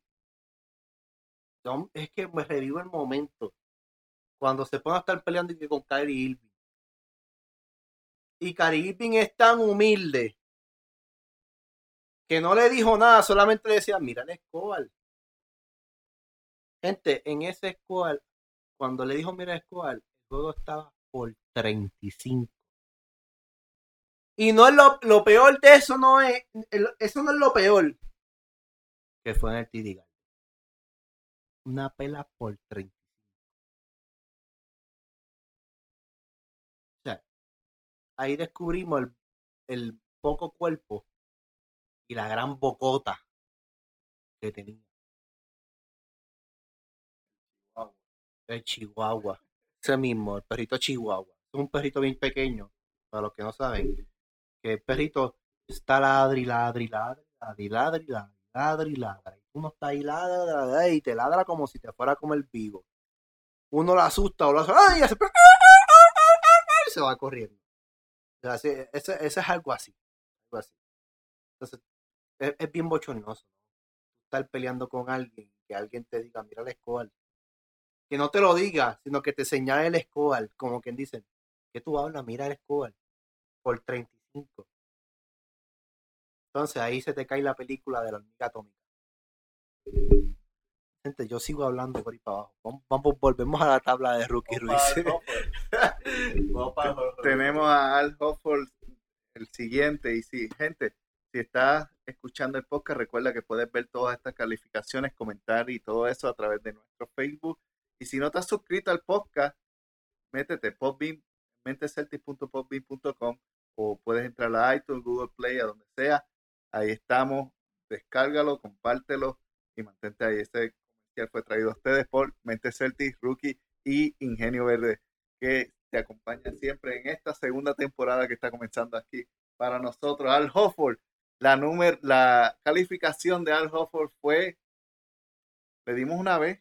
Es que me revivo el momento cuando se pone a estar peleando con Kyrie Irving. Y Kyrie Irving es tan humilde que no le dijo nada, solamente le decía, mira el Escobar. Gente, en ese Escobar, cuando le dijo mira Escobar, el juego estaba por 35. Y no es lo, lo peor de eso, no es, eso no es lo peor. Que fue en el TD. Una pela por 35. O sea, ahí descubrimos el, el poco cuerpo y la gran bocota que tenía. El chihuahua. Ese mismo, el perrito chihuahua. Es un perrito bien pequeño, para los que no saben. Que el perrito está ladri, ladri, ladri, ladri, ladri, ladri, ladri, ladra. Y uno está ahí ladra, ladra, y te ladra como si te fuera a comer vivo. Uno lo asusta o lo hace, ¡ay! y hace, y se va corriendo. O sea, ese, es algo así. Algo así. Entonces, es, es bien bochornoso. ¿no? Estar peleando con alguien, que alguien te diga, mira el Escobar. Que no te lo diga, sino que te señale el Escobar, como quien dice, que tú hablas, mira el Escobar, por 35. Entonces ahí se te cae la película de la hormiga atómica. Gente, yo sigo hablando por ahí para abajo. Vamos, vamos- volvemos a la tabla de Rookie Ruiz. Tenemos a Al Hofford el siguiente y sí, gente, si estás escuchando el podcast, recuerda que puedes ver todas estas calificaciones, comentar y todo eso a través de nuestro Facebook. Y si no estás suscrito al podcast, métete menteceltic.popbeam.com o puedes entrar a iTunes, Google Play, a donde sea. Ahí estamos. Descárgalo, compártelo y mantente ahí. Este comercial fue traído a ustedes por Mente Celtic, Rookie y Ingenio Verde, que te acompañan siempre en esta segunda temporada que está comenzando aquí para nosotros. Al Hofford, la, número, la calificación de Al Hofford fue, le dimos una vez,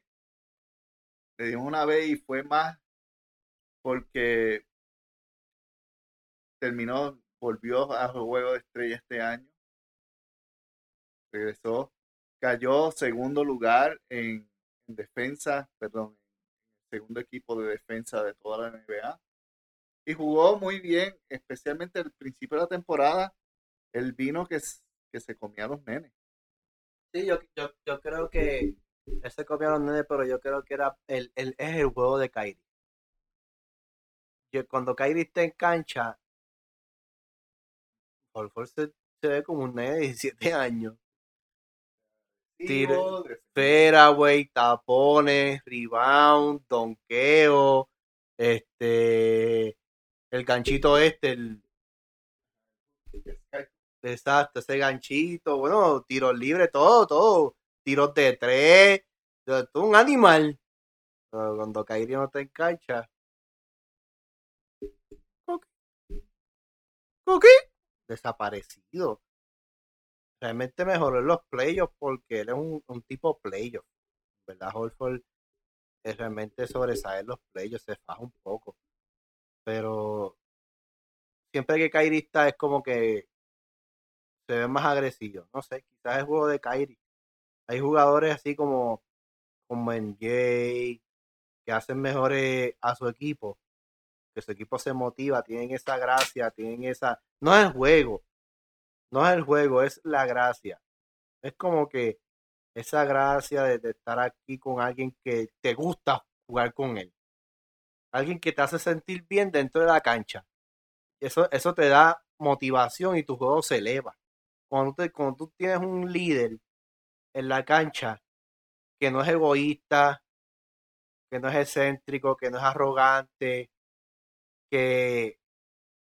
le dimos una vez y fue más porque terminó, volvió a juego de estrella este año. Regresó, cayó segundo lugar en, defensa, perdón, en segundo equipo de defensa de toda la NBA. Y jugó muy bien, especialmente al principio de la temporada, el vino que, que se comía los nenes. Sí, yo, yo, yo creo que él se comía los nenes, pero yo creo que era el, el, es el juego de Kyrie. Yo, cuando Kyrie está en cancha, Horford se, se ve como un nene de 17 años. Tiro, fairway, tapones, rebound, donqueo, este, el ganchito este, el, exacto, ese ganchito, bueno, tiros libres, todo, todo, tiros de tres, todo un animal. Pero cuando Kyrie no te engancha, ¿ok? desaparecido. Realmente mejoró en los playoffs porque él es un, tipo playoff. ¿Verdad? Holford es realmente sobresale los playoffs, se faja un poco. Pero siempre que Kyrie está es como que se ve más agresivo. No sé, quizás es juego de Kyrie. Hay jugadores así como, como en Jay que hacen mejores a su equipo que su equipo se motiva, tienen esa gracia, tienen esa... No es el juego, no es el juego, es la gracia. Es como que esa gracia de, estar aquí con alguien que te gusta jugar con él. Alguien que te hace sentir bien dentro de la cancha. Eso, eso te da motivación y tu juego se eleva. Cuando, te, cuando tú tienes un líder en la cancha que no es egoísta, que no es excéntrico, que no es arrogante, que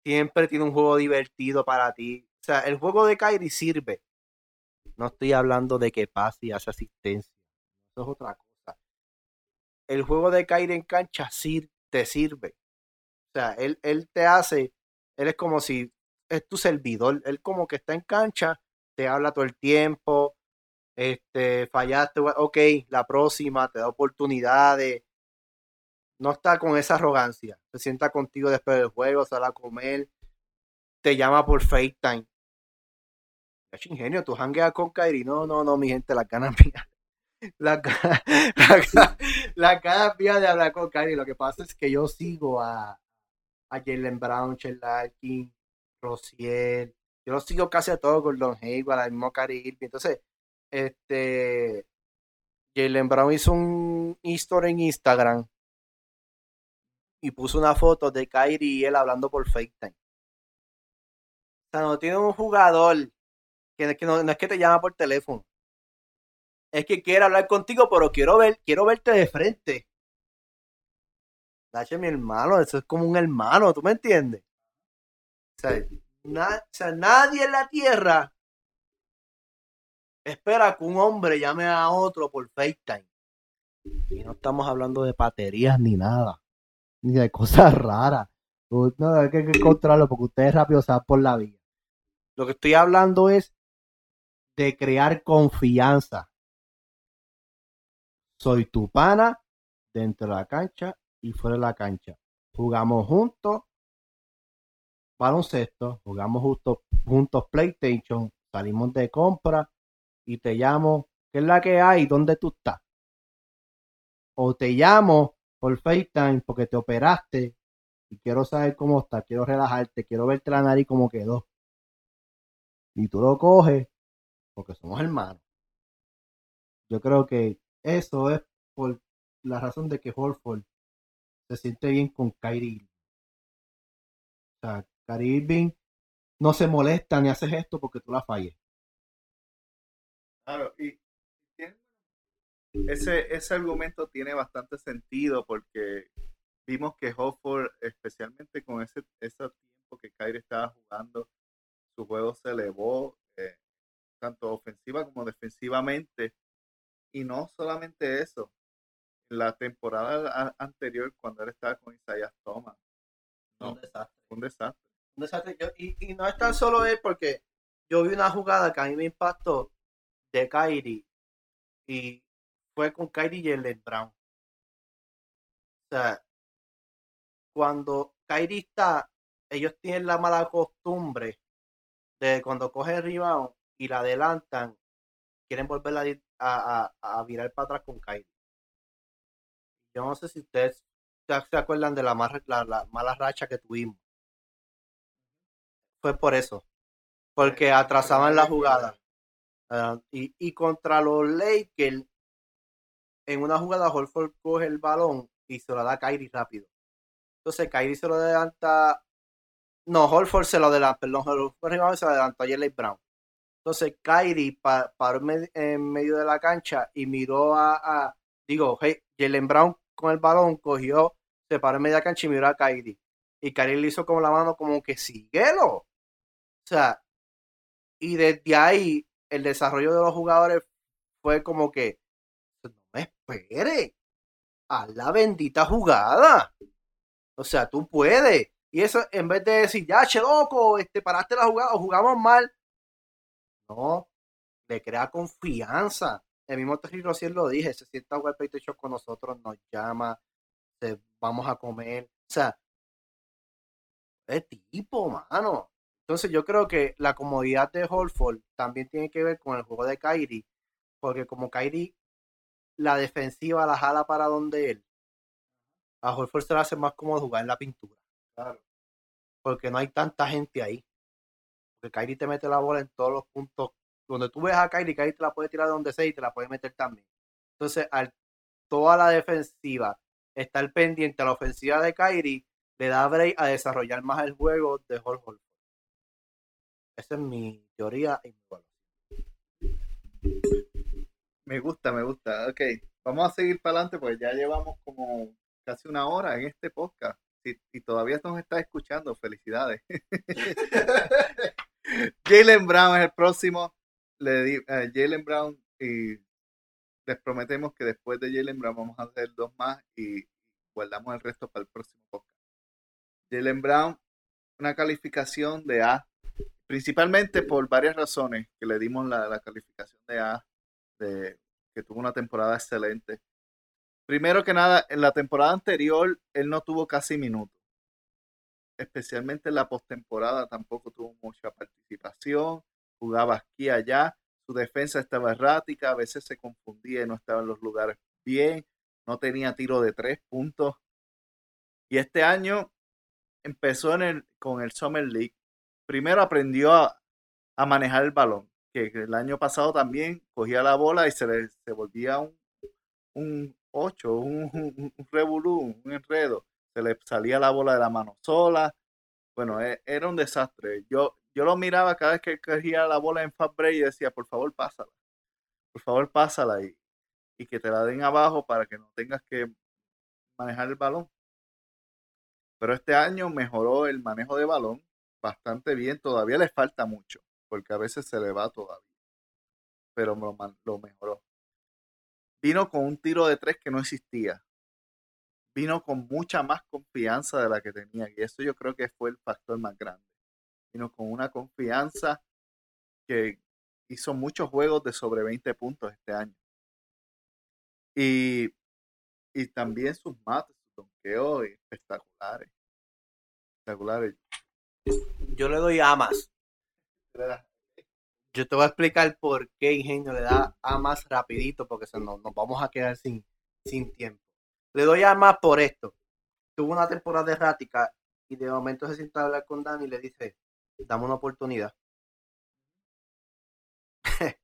siempre tiene un juego divertido para ti. O sea, el juego de Kyrie sirve. No estoy hablando de que pase y hace asistencia. Eso es otra cosa. El juego de Kyrie en cancha te sirve. O sea, él, él te hace, él es como si es tu servidor. Él como que está en cancha, te habla todo el tiempo. Este, fallaste, ok, la próxima, te da oportunidades no está con esa arrogancia. Se sienta contigo después del juego, sale a comer, te llama por FaceTime. Es ingenio, tú hangueas con Kairi. No, no, no, mi gente, la ganas mías. La, la, la ganas mías de hablar con Kairi. Lo que pasa es que yo sigo a, a Jalen Brown, Larkin, Rosier. Yo lo sigo casi a todos, Gordon Hayward, al mismo Kairi Entonces, este. Jalen Brown hizo un history en Instagram y puso una foto de Kyrie y él hablando por FaceTime. O sea, no tiene un jugador que, no, es que te llama por teléfono. Es que quiere hablar contigo, pero quiero ver, quiero verte de frente. Dache, mi hermano, eso es como un hermano, ¿tú me entiendes? O sea, o sea, nadie en la tierra espera que un hombre llame a otro por FaceTime. Y no estamos hablando de paterías ni nada ni de cosas raras. No, hay que encontrarlo porque ustedes rápido por la vía. Lo que estoy hablando es de crear confianza. Soy tu pana dentro de la cancha y fuera de la cancha. Jugamos juntos baloncesto, jugamos juntos, juntos PlayStation, salimos de compra y te llamo, ¿qué es la que hay? ¿Dónde tú estás? O te llamo por FaceTime porque te operaste y quiero saber cómo está, quiero relajarte, quiero verte la nariz como quedó. Y tú lo coges porque somos hermanos. Yo creo que eso es por la razón de que Horford se siente bien con Kyrie. O sea, Kyrie Irving no se molesta ni hace esto porque tú la falles. Claro, y ese, ese argumento tiene bastante sentido porque vimos que Hofford, especialmente con ese, ese tiempo que Kyrie estaba jugando, su juego se elevó, eh, tanto ofensiva como defensivamente. Y no solamente eso, la temporada anterior, cuando él estaba con Isaiah Thomas, no, Un desastre. un desastre. Un desastre. Yo- y, y no es tan solo él, porque yo vi una jugada que a mí me impactó de Kyrie y fue con Kyrie y el Brown. O sea, cuando Kyrie está, ellos tienen la mala costumbre de cuando cogen el rebound y la adelantan, quieren volver a, a, a- virar para atrás con Kyrie. Yo no sé si ustedes se acuerdan de la, mar- la, la mala racha que tuvimos. Fue por eso. Porque atrasaban la jugada. Ah, y, y contra los Lakers, en una jugada, Holford coge el balón y se lo da a Kyrie rápido. Entonces, Kyrie se lo adelanta. No, Holford se lo adelanta, perdón, Holford se lo adelantó a Jalen Brown. Entonces, Kyrie pa- paró en me- en medio de la cancha y miró a, digo, hey, Jalen Brown con el balón cogió, se paró en media cancha y miró a Kyrie. Y Kyrie le hizo como la mano como que síguelo. O sea, y desde ahí el desarrollo de los jugadores fue como que no me espere a la bendita jugada. O sea, tú puedes. Y eso en vez de decir, ya, che loco, este, paraste la jugada o jugamos mal. No, le crea confianza. El mismo Terry Rozier lo dije, se sienta jugar PlayStation con nosotros, nos llama, se, vamos a comer. O sea, es tipo, mano. Entonces yo creo que la comodidad de Holford también tiene que ver con el juego de Kyrie, porque como Kyrie la defensiva la jala para donde él, a Holford se le hace más cómodo jugar en la pintura. Claro. Porque no hay tanta gente ahí. Porque Kyrie te mete la bola en todos los puntos. Donde tú ves a Kyrie, Kyrie te la puede tirar de donde sea y te la puede meter también. Entonces, al toda la defensiva estar pendiente a la ofensiva de Kyrie, le da break a desarrollar más el juego de Holford. Esa es mi teoría y mi. Me gusta, me gusta. Ok, vamos a seguir para adelante porque ya llevamos como casi una hora en este podcast. Si, y todavía nos está escuchando, felicidades. Jalen Brown es el próximo. Le di, eh, Jalen Brown y les prometemos que después de Jalen Brown vamos a hacer dos más y guardamos el resto para el próximo podcast. Jalen Brown, una calificación de A, principalmente por varias razones que le dimos la, la calificación de A de, que tuvo una temporada excelente. Primero que nada, en la temporada anterior él no tuvo casi minutos. Especialmente en la postemporada tampoco tuvo mucha participación. Jugaba aquí y allá. Su defensa estaba errática. A veces se confundía y no estaba en los lugares bien. No tenía tiro de tres puntos. Y este año empezó en el, con el Summer League. Primero aprendió a, a manejar el balón que el año pasado también cogía la bola y se le se volvía un, un 8, un, un, un revolú, un enredo. Se le salía la bola de la mano sola. Bueno, e- era un desastre. Yo, yo lo miraba cada vez que cogía la bola en fast y decía, por favor, pásala. Por favor, pásala y, y que te la den abajo para que no tengas que manejar el balón. Pero este año mejoró el manejo de balón bastante bien. Todavía le falta mucho porque a veces se le va todavía. Pero lo, lo mejoró. Vino con un tiro de tres que no existía. Vino con mucha más confianza de la que tenía. Y eso yo creo que fue el factor más grande. Vino con una confianza que hizo muchos juegos de sobre 20 puntos este año. Y, y también sus mates, sus donkeos espectaculares. Espectaculares. Yo le doy a más. Yo te voy a explicar por qué Ingenio le da a más rapidito, porque se nos, nos vamos a quedar sin, sin tiempo. Le doy a más por esto. Tuvo una temporada errática y de momento se sienta a hablar con Dani y le dice, dame una oportunidad.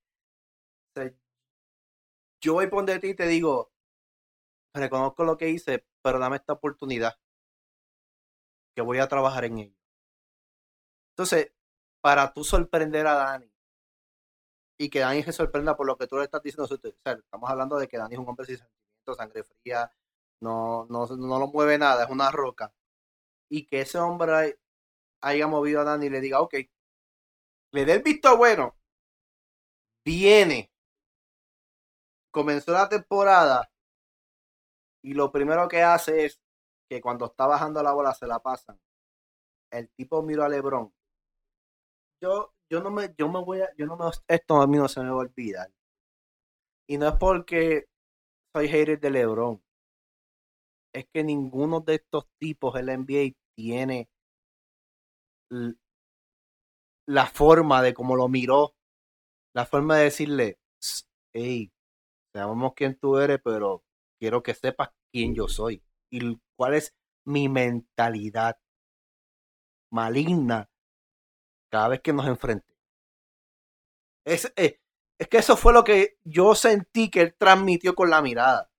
Yo voy por ti y te digo, reconozco lo que hice, pero dame esta oportunidad, que voy a trabajar en ello. Entonces, para tú sorprender a Dani y que Dani se sorprenda por lo que tú le estás diciendo, o sea, estamos hablando de que Dani es un hombre sin sentimientos, sangre fría, no, no, no lo mueve nada, es una roca. Y que ese hombre haya movido a Dani y le diga, ok, le dé visto bueno, viene, comenzó la temporada y lo primero que hace es que cuando está bajando la bola se la pasan. El tipo miró a LeBron. Yo, yo no me, yo me voy a, yo no me, esto a mí no se me va a olvidar. Y no es porque soy hater de LeBron. Es que ninguno de estos tipos el NBA tiene la forma de cómo lo miró, la forma de decirle, hey, sabemos quién tú eres, pero quiero que sepas quién yo soy y cuál es mi mentalidad maligna cada vez que nos enfrente. Es, eh, es que eso fue lo que yo sentí que él transmitió con la mirada.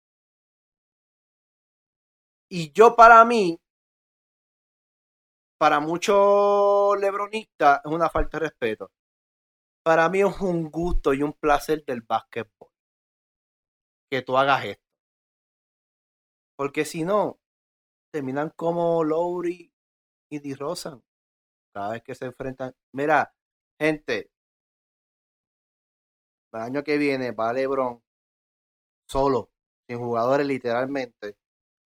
Y yo para mí, para muchos lebronistas, es una falta de respeto. Para mí es un gusto y un placer del básquetbol que tú hagas esto. Porque si no, terminan como Lowry y DeRozan. Cada vez que se enfrentan. Mira, gente, el año que viene va LeBron solo, sin jugadores literalmente,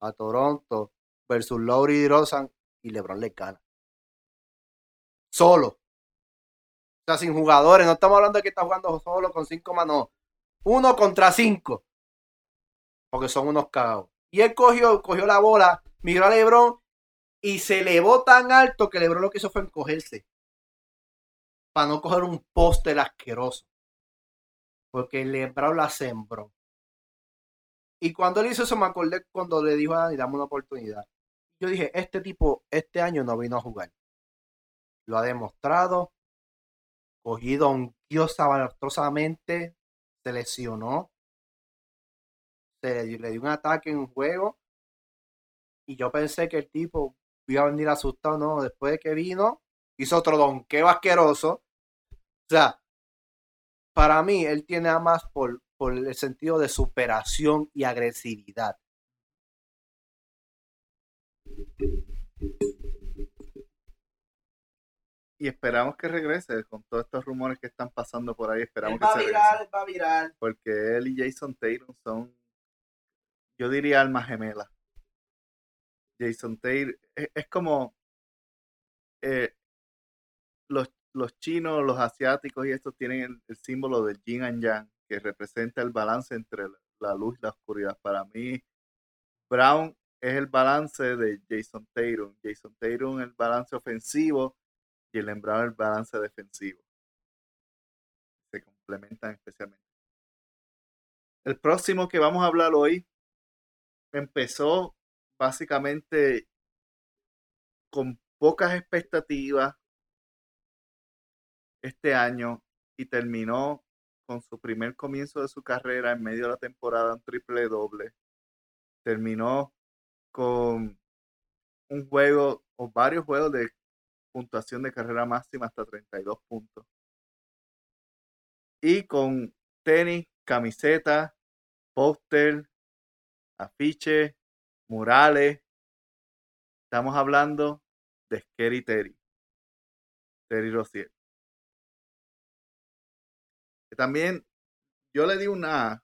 a Toronto versus Lowry y DeRozan y LeBron le gana. Solo. O sea, sin jugadores. No estamos hablando de que está jugando solo con cinco manos. Uno contra cinco. Porque son unos cagados. Y él cogió, cogió la bola, miró a Lebron y se elevó tan alto que Lebron lo que hizo fue encogerse. Para no coger un póster asqueroso. Porque Lebron la sembró. Y cuando él hizo eso, me acordé cuando le dijo a Dani, dame una oportunidad. Yo dije, este tipo, este año no vino a jugar. Lo ha demostrado. Cogido un dios valorosamente. Se lesionó le, dio un ataque en un juego y yo pensé que el tipo iba a venir asustado, no, después de que vino, hizo otro donqueo asqueroso. O sea, para mí, él tiene a más por, por el sentido de superación y agresividad. Y esperamos que regrese con todos estos rumores que están pasando por ahí. Esperamos que va se viral, va viral. Porque él y Jason Tatum son yo diría alma gemela. Jason Taylor es, como eh, los, los, chinos, los asiáticos y estos tienen el, símbolo del yin and yang, que representa el balance entre la, luz y la oscuridad. Para mí, Brown es el balance de Jason Taylor. Jason Taylor el balance ofensivo y el Brown el balance defensivo. Se complementan especialmente. El próximo que vamos a hablar hoy empezó básicamente con pocas expectativas este año y terminó con su primer comienzo de su carrera en medio de la temporada un triple doble. Terminó con un juego o varios juegos de puntuación de carrera máxima hasta 32 puntos. Y con tenis, camiseta, póster, afiches, murales. Estamos hablando de Scary Terry. Terry Rosier. También yo le di una.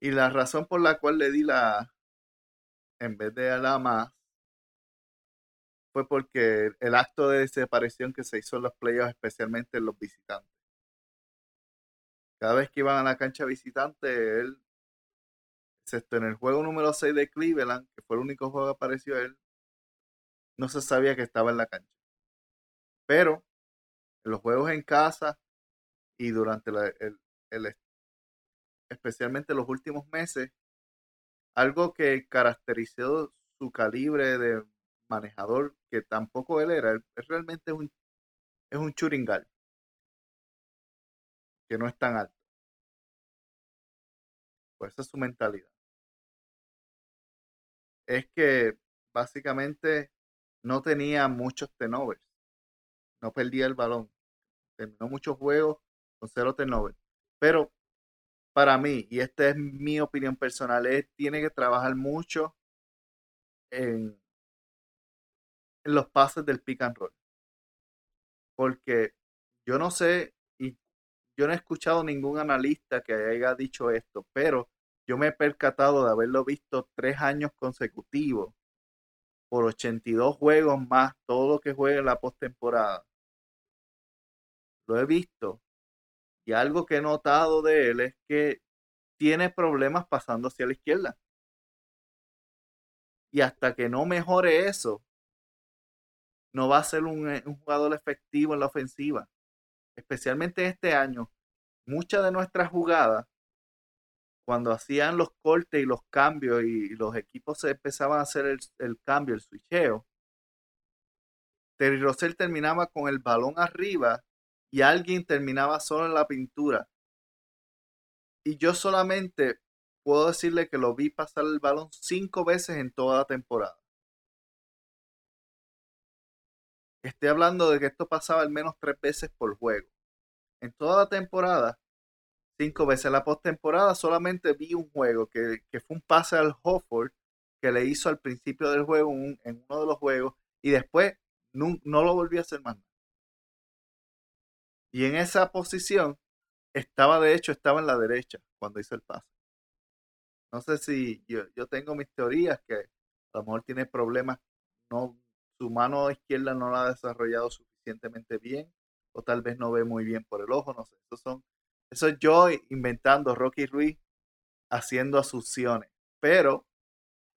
Y la razón por la cual le di la en vez de la más fue porque el acto de desaparición que se hizo en los playoffs, especialmente en los visitantes. Cada vez que iban a la cancha visitante, él excepto en el juego número 6 de Cleveland, que fue el único juego que apareció él, no se sabía que estaba en la cancha. Pero en los juegos en casa y durante el, especialmente los últimos meses, algo que caracterizó su calibre de manejador, que tampoco él era, es realmente un, es un churingal, que no es tan alto. Pues esa es su mentalidad es que básicamente no tenía muchos tenovers. No perdía el balón. Terminó muchos juegos con cero tenovers. Pero para mí, y esta es mi opinión personal, es tiene que trabajar mucho en, en los pases del pick and roll. Porque yo no sé, y yo no he escuchado ningún analista que haya dicho esto, pero yo me he percatado de haberlo visto tres años consecutivos por 82 juegos más todo lo que juegue en la postemporada. Lo he visto. Y algo que he notado de él es que tiene problemas pasando hacia la izquierda. Y hasta que no mejore eso, no va a ser un, eh, un jugador efectivo en la ofensiva. Especialmente este año, muchas de nuestras jugadas, cuando hacían los cortes y los cambios y los equipos empezaban a hacer el, el cambio, el switcheo, Terry Rossell terminaba con el balón arriba y alguien terminaba solo en la pintura. Y yo solamente puedo decirle que lo vi pasar el balón cinco veces en toda la temporada. Estoy hablando de que esto pasaba al menos tres veces por juego. En toda la temporada, cinco veces. En la postemporada solamente vi un juego que, que, fue un pase al Hofford que le hizo al principio del juego un, en uno de los juegos y después no, no lo volví a hacer más. Y en esa posición estaba, de hecho, estaba en la derecha cuando hizo el pase. No sé si yo, yo tengo mis teorías que a lo mejor tiene problemas, no, su mano izquierda no la ha desarrollado suficientemente bien, o tal vez no ve muy bien por el ojo, no sé. Esos son, eso es yo inventando Rocky Ruiz haciendo asusiones, pero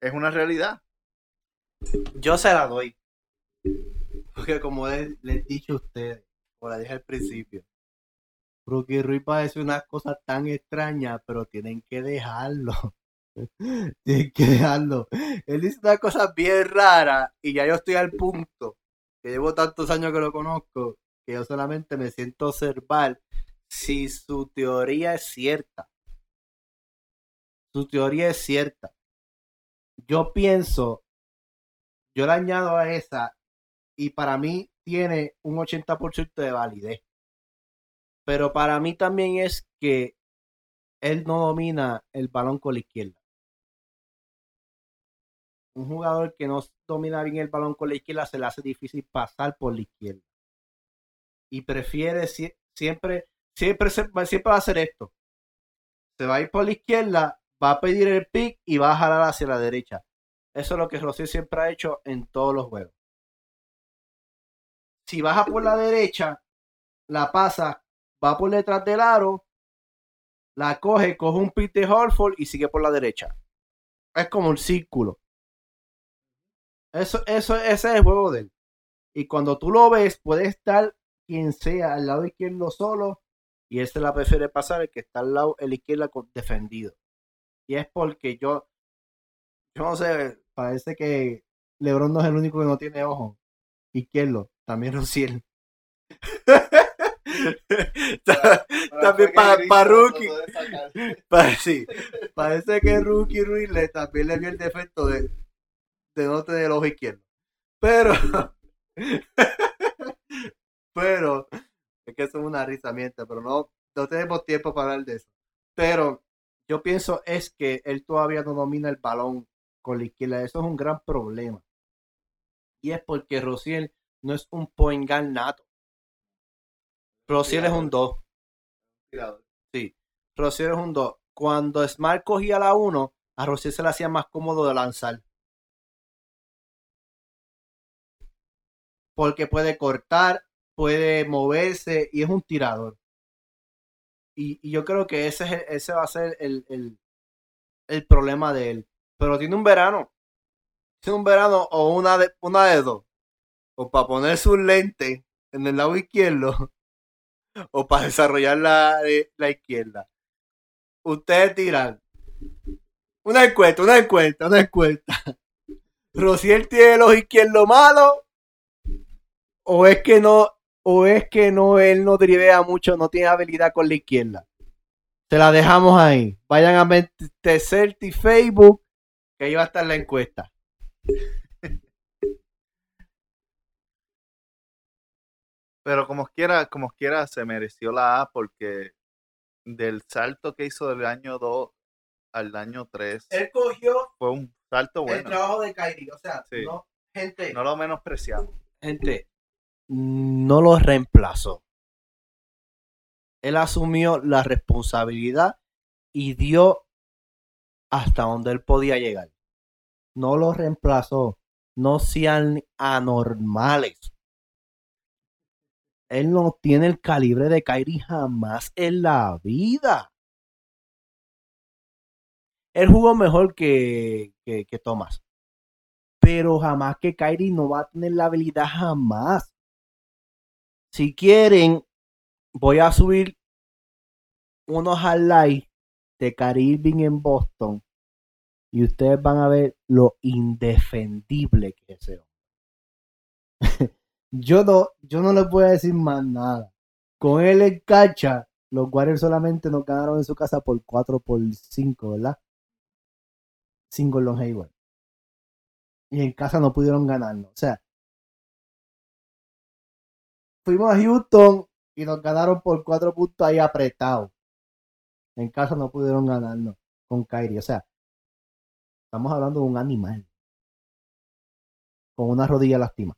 es una realidad. Yo se la doy. Porque como les, les dicho a ustedes, como la dije al principio, Rookie Ruiz parece unas cosas tan extrañas, pero tienen que dejarlo. tienen que dejarlo. Él dice unas cosas bien raras y ya yo estoy al punto, que llevo tantos años que lo conozco, que yo solamente me siento observar si su teoría es cierta. Su teoría es cierta. Yo pienso, yo le añado a esa y para mí tiene un 80% de validez. Pero para mí también es que él no domina el balón con la izquierda. Un jugador que no domina bien el balón con la izquierda se le hace difícil pasar por la izquierda. Y prefiere siempre, siempre, siempre va a hacer esto. Se va a ir por la izquierda, va a pedir el pick y va a jalar hacia la derecha. Eso es lo que Rossi siempre ha hecho en todos los juegos si baja por la derecha, la pasa, va por detrás del aro, la coge, coge un pit de Horford y sigue por la derecha. Es como un círculo. Eso, eso, ese es el juego de él. Y cuando tú lo ves, puede estar quien sea al lado izquierdo solo y él se la prefiere pasar el que está al lado el izquierdo defendido. Y es porque yo, yo no sé, parece que LeBron no es el único que no tiene ojo izquierdo también Rociel. también para pa Rookie. Pa, sí, parece que Rookie Ruiz le, también le vio el defecto de, de no tener el ojo izquierdo. Pero, pero, es que eso es una risa mienta, pero no, no tenemos tiempo para hablar de eso. Pero yo pienso es que él todavía no domina el balón con la izquierda. Eso es un gran problema. Y es porque Rociel no es un point guard nato. Rociel es un 2. Sí, Rociel es un 2. Cuando Smart cogía la 1, a Rociel se le hacía más cómodo de lanzar. Porque puede cortar, puede moverse y es un tirador. Y, yo creo que ese, es ese va a ser el, el, problema de él. Pero tiene un verano. Tiene un verano o una de, una de dos o para poner sus lentes en el lado izquierdo o para desarrollar la, eh, la izquierda. Ustedes tiran una encuesta, una encuesta, una encuesta. ¿Rociel tiene los izquierdos malos? ¿O es que no, o es que no, él no drivea mucho, no tiene habilidad con la izquierda? Se la dejamos ahí. Vayan a meterse y Facebook, que ahí va a estar la encuesta. Pero como quiera, como quiera, se mereció la A porque del salto que hizo del año 2 al año 3. Él cogió fue un salto bueno. el trabajo de Kyrie. O sea, no, Gente, No lo menospreciamos. gente, no lo reemplazó. Él asumió la responsabilidad y dio hasta donde él podía llegar. No lo reemplazó. No sean anormales. Él no tiene el calibre de Kyrie jamás en la vida. Él jugó mejor que, que, que Thomas. Pero jamás que Kyrie no va a tener la habilidad jamás. Si quieren, voy a subir unos highlights de Irving en Boston y ustedes van a ver lo indefendible que es ese hombre. yo no, yo no les voy a decir más nada. Con él en cancha, los Warriors solamente nos ganaron en su casa por 4 por 5, ¿verdad? Sin Gordon Hayward. Y en casa no pudieron ganarnos. O sea, fuimos a Houston y nos ganaron por 4 puntos ahí apretados. En casa no pudieron ganarnos con Kyrie. O sea, estamos hablando de un animal. Con una rodilla lastima.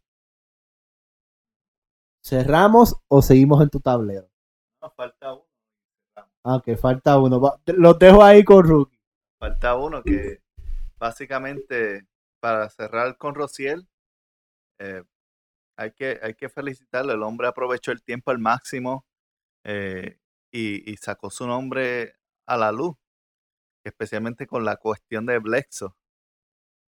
¿Cerramos o seguimos en tu tablero? No, falta uno. Ah, que falta uno. Los dejo ahí con Rookie. Falta uno que básicamente para cerrar con Rociel, eh, hay, que, hay que felicitarlo. El hombre aprovechó el tiempo al máximo eh, y, sacó su nombre a la luz, especialmente con la cuestión de Blexo.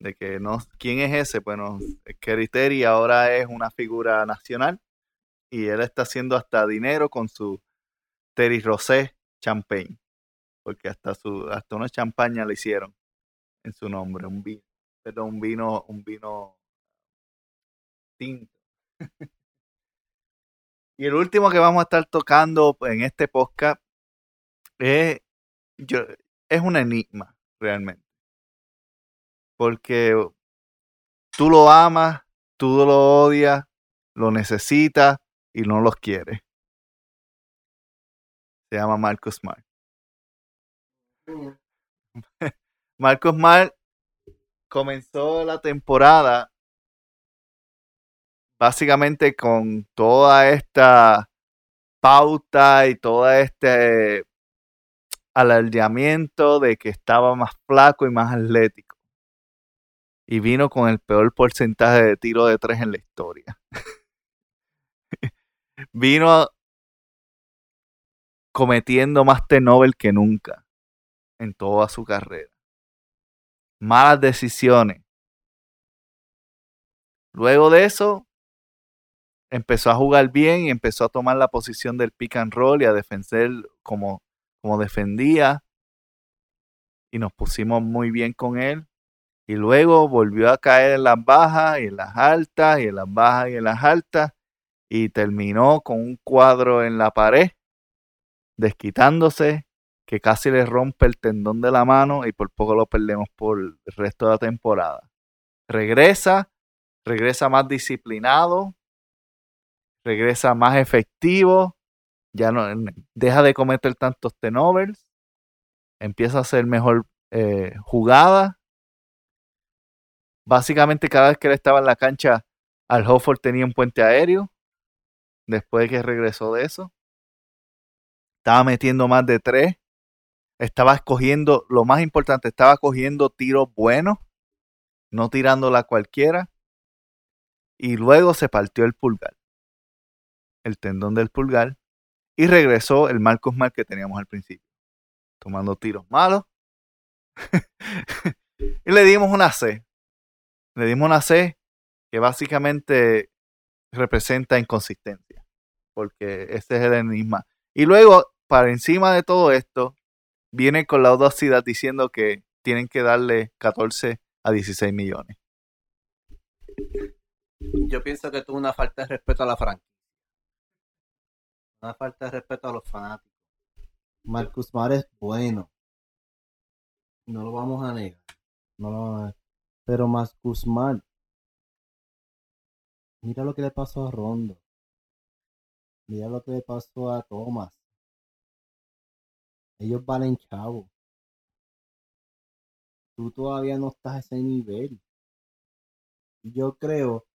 De que no, ¿quién es ese? Bueno, Kerry Terry ahora es una figura nacional y él está haciendo hasta dinero con su Terry Rosé Champagne, porque hasta su hasta una champaña le hicieron en su nombre, un vino, un vino, un vino tinto. y el último que vamos a estar tocando en este podcast es, yo, es un enigma realmente, porque tú lo amas, tú lo odias, lo necesitas y no los quieres. Se llama Marcus Smart. Marcos Smart comenzó la temporada básicamente con toda esta pauta y todo este alardeamiento de que estaba más flaco y más atlético. Y vino con el peor porcentaje de tiro de tres en la historia. vino cometiendo más T-Nobel que nunca en toda su carrera. Malas decisiones. Luego de eso, empezó a jugar bien y empezó a tomar la posición del pick and roll y a defender como, como defendía. Y nos pusimos muy bien con él. Y luego volvió a caer en las bajas y en las altas y en las bajas y en las altas. Y terminó con un cuadro en la pared, desquitándose, que casi le rompe el tendón de la mano y por poco lo perdemos por el resto de la temporada. Regresa, regresa más disciplinado, regresa más efectivo, ya no deja de cometer tantos tenovers, empieza a hacer mejor eh, jugada. Básicamente cada vez que él estaba en la cancha, Al Hofford tenía un puente aéreo. Después de que regresó de eso, estaba metiendo más de tres estaba escogiendo, lo más importante, estaba cogiendo tiros buenos, no tirándola cualquiera. Y luego se partió el pulgar, el tendón del pulgar, y regresó el Marcos Mal que teníamos al principio, tomando tiros malos. y le dimos una C. Le dimos una C que básicamente representa inconsistencia, porque ese es el enigma. Y luego, para encima de todo esto, viene con la audacidad diciendo que tienen que darle 14 a 16 millones. Yo pienso que tuvo una falta de respeto a la franquicia. Una falta de respeto a los fanáticos. Marcus Mar es bueno. No lo vamos a negar. No lo vamos a negar. Pero Marcus Mar. Mira lo que le pasó a Rondo. Mira lo que le pasó a Thomas. Ellos valen chavo. Tú todavía no estás a ese nivel. Yo creo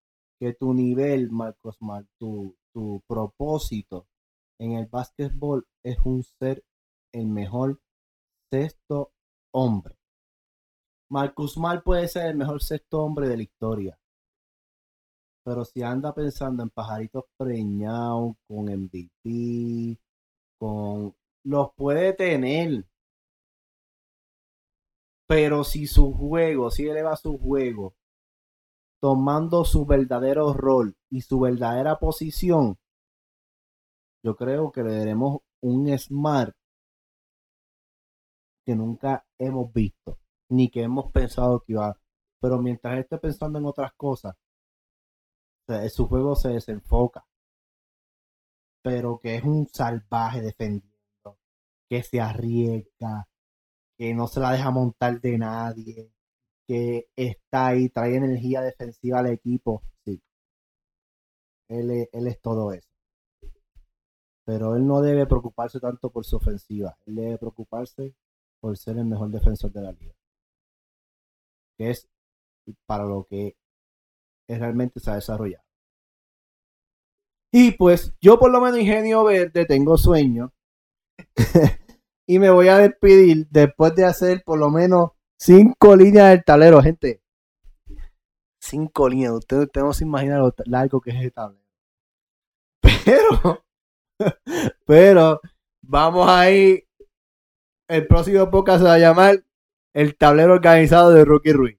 que tu nivel, Marcos Mar, tu, tu propósito en el básquetbol es un ser el mejor sexto hombre. Marcus Mal puede ser el mejor sexto hombre de la historia. Pero si anda pensando en pajaritos preñados, con MVP, con... Los puede tener. Pero si su juego, si eleva su juego, tomando su verdadero rol y su verdadera posición, yo creo que le daremos un smart que nunca hemos visto, ni que hemos pensado que iba. Pero mientras esté pensando en otras cosas, su juego se desenfoca. Pero que es un salvaje defendiendo, que se arriesga, que no se la deja montar de nadie, que está ahí, trae energía defensiva al equipo. Sí. Él él es todo eso pero él no debe preocuparse tanto por su ofensiva, él debe preocuparse por ser el mejor defensor de la liga, que es para lo que realmente se ha desarrollado. Y pues yo por lo menos ingenio verde tengo sueño y me voy a despedir después de hacer por lo menos cinco líneas del tablero, gente. Cinco líneas, ustedes, no se imaginan lo largo que es el tablero. Pero Pero vamos ahí. El próximo podcast se va a llamar El tablero organizado de Rookie Ruiz.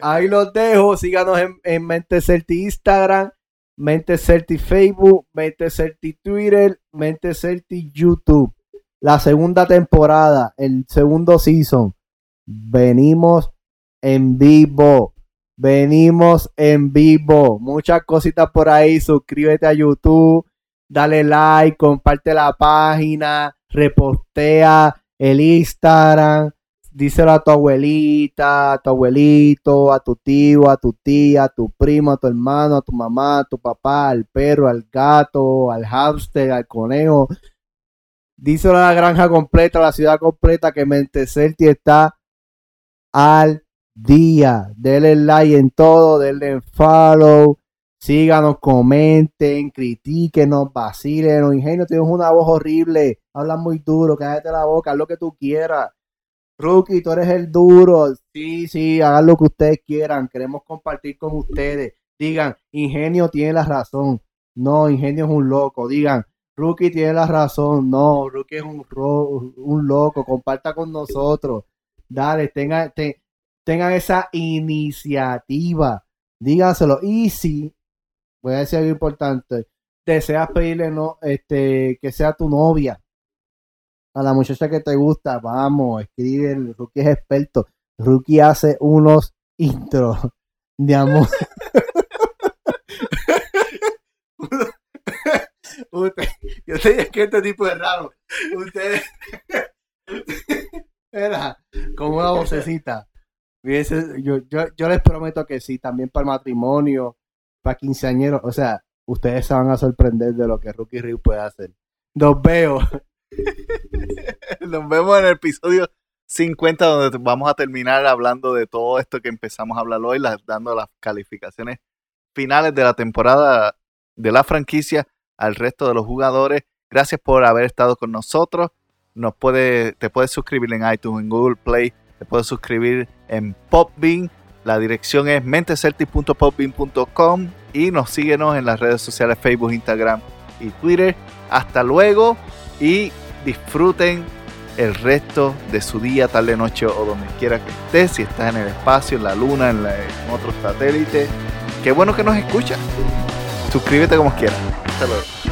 Ahí los dejo. Síganos en, en Mente Certi Instagram, Mente Certi Facebook, Mente Certi Twitter, Mente Certi YouTube. La segunda temporada, el segundo season. Venimos en vivo. Venimos en vivo. Muchas cositas por ahí. Suscríbete a YouTube dale like, comparte la página, repostea el Instagram, díselo a tu abuelita, a tu abuelito, a tu tío, a tu tía, a tu primo, a tu hermano, a tu mamá, a tu papá, al perro, al gato, al hámster, al conejo. Díselo a la granja completa, a la ciudad completa que Mente está al día. Denle like en todo, denle follow Síganos, comenten, critíquenos, vacílenos. Ingenio, tienes una voz horrible. Hablas muy duro, cállate la boca, haz lo que tú quieras. Rookie, tú eres el duro. Sí, sí, hagan lo que ustedes quieran. Queremos compartir con ustedes. Digan, Ingenio tiene la razón. No, Ingenio es un loco. Digan, Rookie tiene la razón. No, Rookie es un, un loco. Comparta con nosotros. Dale, tengan, tengan esa iniciativa. Díganselo. Y si voy a decir algo importante. Deseas pedirle no, este, que sea tu novia. A la muchacha que te gusta, vamos, escribe, el Rookie es experto. Rookie hace unos intros de amor. yo sé que este tipo es raro. Ustedes. Era como una vocecita. Yo, yo, yo les prometo que sí, también para el matrimonio, para quinceañeros. O sea, ustedes se van a sorprender de lo que Rookie Ryu puede hacer. Nos veo. Nos vemos en el episodio 50 donde vamos a terminar hablando de todo esto que empezamos a hablar hoy, dando las calificaciones finales de la temporada de la franquicia al resto de los jugadores. Gracias por haber estado con nosotros. Nos puede, te puedes suscribir en iTunes, en Google Play, te puedes suscribir en Popbean la dirección es mentecerti.popbean.com y nos síguenos en las redes sociales Facebook, Instagram y Twitter. Hasta luego y disfruten el resto de su día, tarde, noche o donde quiera que estés. Si estás en el espacio, en la luna, en, en otros satélites. Qué bueno que nos escuchas. Suscríbete como quieras. Hasta luego.